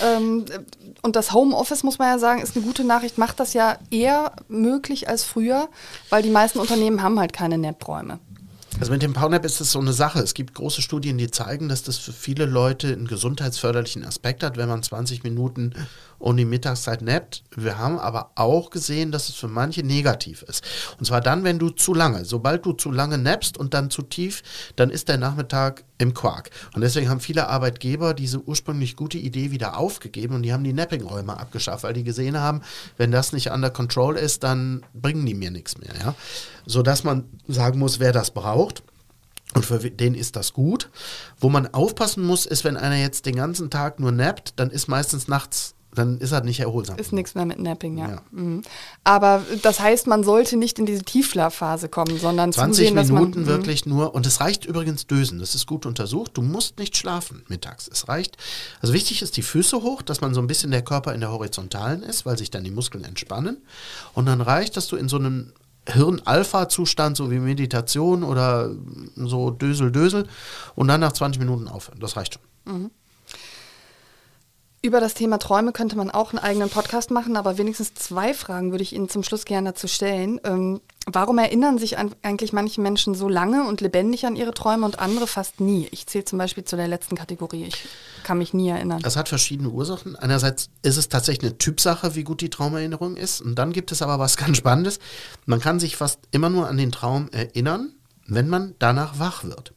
Ähm, und das Homeoffice, muss man ja sagen, ist eine gute Nachricht, macht das ja eher möglich als früher, weil die meisten Unternehmen haben halt keine Nap-Räume. Also mit dem PowerNap ist es so eine Sache. Es gibt große Studien, die zeigen, dass das für viele Leute einen gesundheitsförderlichen Aspekt hat, wenn man 20 Minuten um die Mittagszeit nappt. Wir haben aber auch gesehen, dass es für manche negativ ist. Und zwar dann, wenn du zu lange, sobald du zu lange nappst und dann zu tief, dann ist der Nachmittag im Quark. Und deswegen haben viele Arbeitgeber diese ursprünglich gute Idee wieder aufgegeben und die haben die Napping-Räume abgeschafft, weil die gesehen haben, wenn das nicht under control ist, dann bringen die mir nichts mehr. Ja? Sodass man sagen muss, wer das braucht. Und für den ist das gut. Wo man aufpassen muss, ist, wenn einer jetzt den ganzen Tag nur nappt, dann ist meistens nachts dann ist er nicht erholsam. Ist nichts mehr mit Napping, ja. ja. Mhm. Aber das heißt, man sollte nicht in diese Tiefschlafphase kommen, sondern 20 zusehen, Minuten man, mhm. wirklich nur. Und es reicht übrigens Dösen. Das ist gut untersucht. Du musst nicht schlafen mittags. Es reicht. Also wichtig ist die Füße hoch, dass man so ein bisschen der Körper in der Horizontalen ist, weil sich dann die Muskeln entspannen. Und dann reicht, dass du in so einem Hirn-Alpha-Zustand, so wie Meditation oder so Dösel-Dösel und dann nach 20 Minuten aufhören. Das reicht schon. Mhm. Über das Thema Träume könnte man auch einen eigenen Podcast machen, aber wenigstens zwei Fragen würde ich Ihnen zum Schluss gerne dazu stellen. Ähm, warum erinnern sich eigentlich manche Menschen so lange und lebendig an ihre Träume und andere fast nie? Ich zähle zum Beispiel zu der letzten Kategorie. Ich kann mich nie erinnern. Das hat verschiedene Ursachen. Einerseits ist es tatsächlich eine Typsache, wie gut die Traumerinnerung ist. Und dann gibt es aber was ganz Spannendes. Man kann sich fast immer nur an den Traum erinnern wenn man danach wach wird.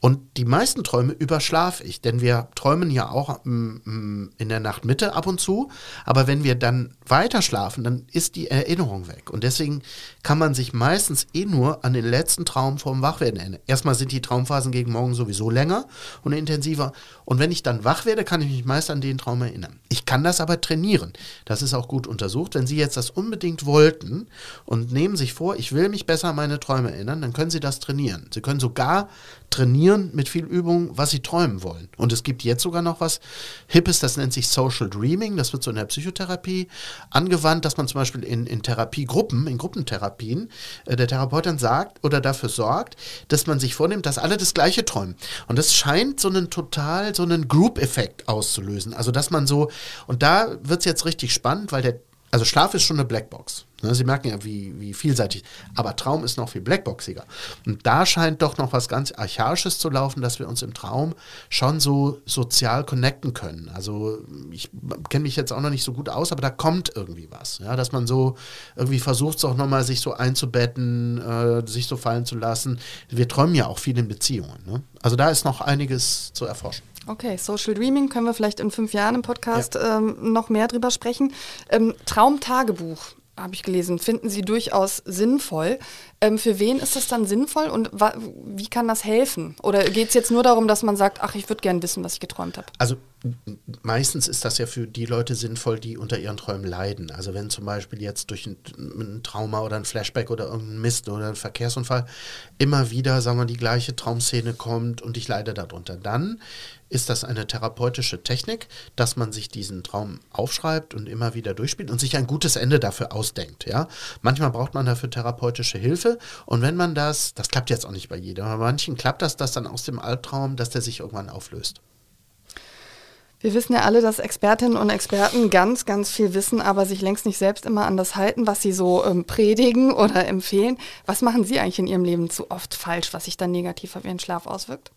Und die meisten Träume überschlafe ich, denn wir träumen ja auch mm, mm, in der Nachtmitte ab und zu, aber wenn wir dann weiter schlafen, dann ist die Erinnerung weg. Und deswegen kann man sich meistens eh nur an den letzten Traum vorm Wachwerden erinnern. Erstmal sind die Traumphasen gegen morgen sowieso länger und intensiver. Und wenn ich dann wach werde, kann ich mich meist an den Traum erinnern. Ich kann das aber trainieren. Das ist auch gut untersucht. Wenn Sie jetzt das unbedingt wollten und nehmen sich vor, ich will mich besser an meine Träume erinnern, dann können Sie das trainieren. Sie können sogar trainieren mit viel Übung, was sie träumen wollen. Und es gibt jetzt sogar noch was Hippes, das nennt sich Social Dreaming. Das wird so in der Psychotherapie angewandt, dass man zum Beispiel in, in Therapiegruppen, in Gruppentherapien, äh, der Therapeut dann sagt oder dafür sorgt, dass man sich vornimmt, dass alle das Gleiche träumen. Und das scheint so einen total, so einen Group-Effekt auszulösen. Also, dass man so, und da wird es jetzt richtig spannend, weil der also Schlaf ist schon eine Blackbox. Ne? Sie merken ja, wie, wie vielseitig. Aber Traum ist noch viel blackboxiger. Und da scheint doch noch was ganz Archaisches zu laufen, dass wir uns im Traum schon so sozial connecten können. Also ich kenne mich jetzt auch noch nicht so gut aus, aber da kommt irgendwie was. Ja? Dass man so irgendwie versucht, es auch nochmal sich so einzubetten, äh, sich so fallen zu lassen. Wir träumen ja auch viel in Beziehungen. Ne? Also da ist noch einiges zu erforschen. Okay, Social Dreaming können wir vielleicht in fünf Jahren im Podcast ja. ähm, noch mehr drüber sprechen. Ähm, Traumtagebuch habe ich gelesen, finden Sie durchaus sinnvoll. Ähm, für wen ist das dann sinnvoll und wie kann das helfen? Oder geht es jetzt nur darum, dass man sagt, ach, ich würde gerne wissen, was ich geträumt habe? Also meistens ist das ja für die Leute sinnvoll, die unter ihren Träumen leiden. Also wenn zum Beispiel jetzt durch ein, ein Trauma oder ein Flashback oder irgendein Mist oder ein Verkehrsunfall immer wieder, sagen wir, die gleiche Traumszene kommt und ich leide darunter, dann ist das eine therapeutische Technik, dass man sich diesen Traum aufschreibt und immer wieder durchspielt und sich ein gutes Ende dafür ausdenkt. Ja? Manchmal braucht man dafür therapeutische Hilfe und wenn man das, das klappt jetzt auch nicht bei jedem, aber bei manchen klappt das, dass dann aus dem Albtraum, dass der sich irgendwann auflöst. Wir wissen ja alle, dass Expertinnen und Experten ganz, ganz viel wissen, aber sich längst nicht selbst immer an das halten, was sie so ähm, predigen oder empfehlen. Was machen Sie eigentlich in Ihrem Leben zu oft falsch, was sich dann negativ auf Ihren Schlaf auswirkt?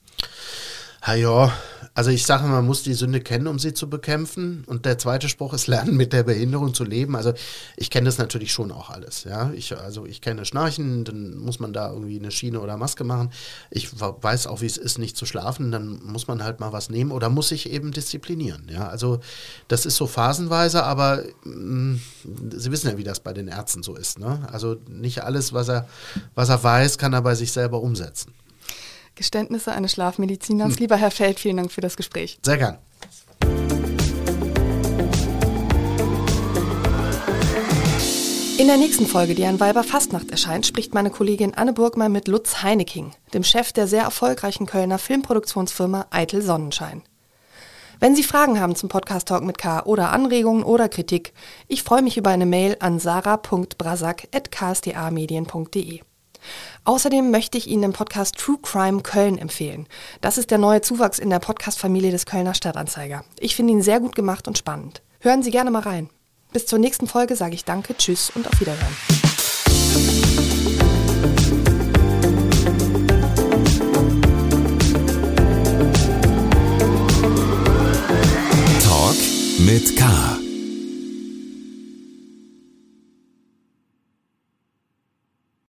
Ha ja, also ich sage, man muss die Sünde kennen, um sie zu bekämpfen. Und der zweite Spruch ist lernen, mit der Behinderung zu leben. Also ich kenne das natürlich schon auch alles. Ja, ich, also ich kenne Schnarchen, dann muss man da irgendwie eine Schiene oder Maske machen. Ich weiß auch, wie es ist, nicht zu schlafen. Dann muss man halt mal was nehmen oder muss sich eben disziplinieren. Ja, also das ist so phasenweise, aber mh, mm, Sie wissen ja, wie das bei den Ärzten so ist. Ne? Also nicht alles, was er, was er weiß, kann er bei sich selber umsetzen. Geständnisse eines Schlafmediziners. Hm. Lieber Herr Feld, vielen Dank für das Gespräch. Sehr gern. In der nächsten Folge, die an Weiber Fastnacht erscheint, spricht meine Kollegin Anne Burgmann mit Lutz Heineking, dem Chef der sehr erfolgreichen Kölner Filmproduktionsfirma Eitel Sonnenschein. Wenn Sie Fragen haben zum Podcast Talk mit K oder Anregungen oder Kritik, ich freue mich über eine Mail an sarah.brasak.ksta-medien.de. Außerdem möchte ich Ihnen den Podcast True Crime Köln empfehlen. Das ist der neue Zuwachs in der Podcast-Familie des Kölner Stadtanzeiger. Ich finde ihn sehr gut gemacht und spannend. Hören Sie gerne mal rein. Bis zur nächsten Folge sage ich Danke, Tschüss und auf Wiederhören. Talk mit K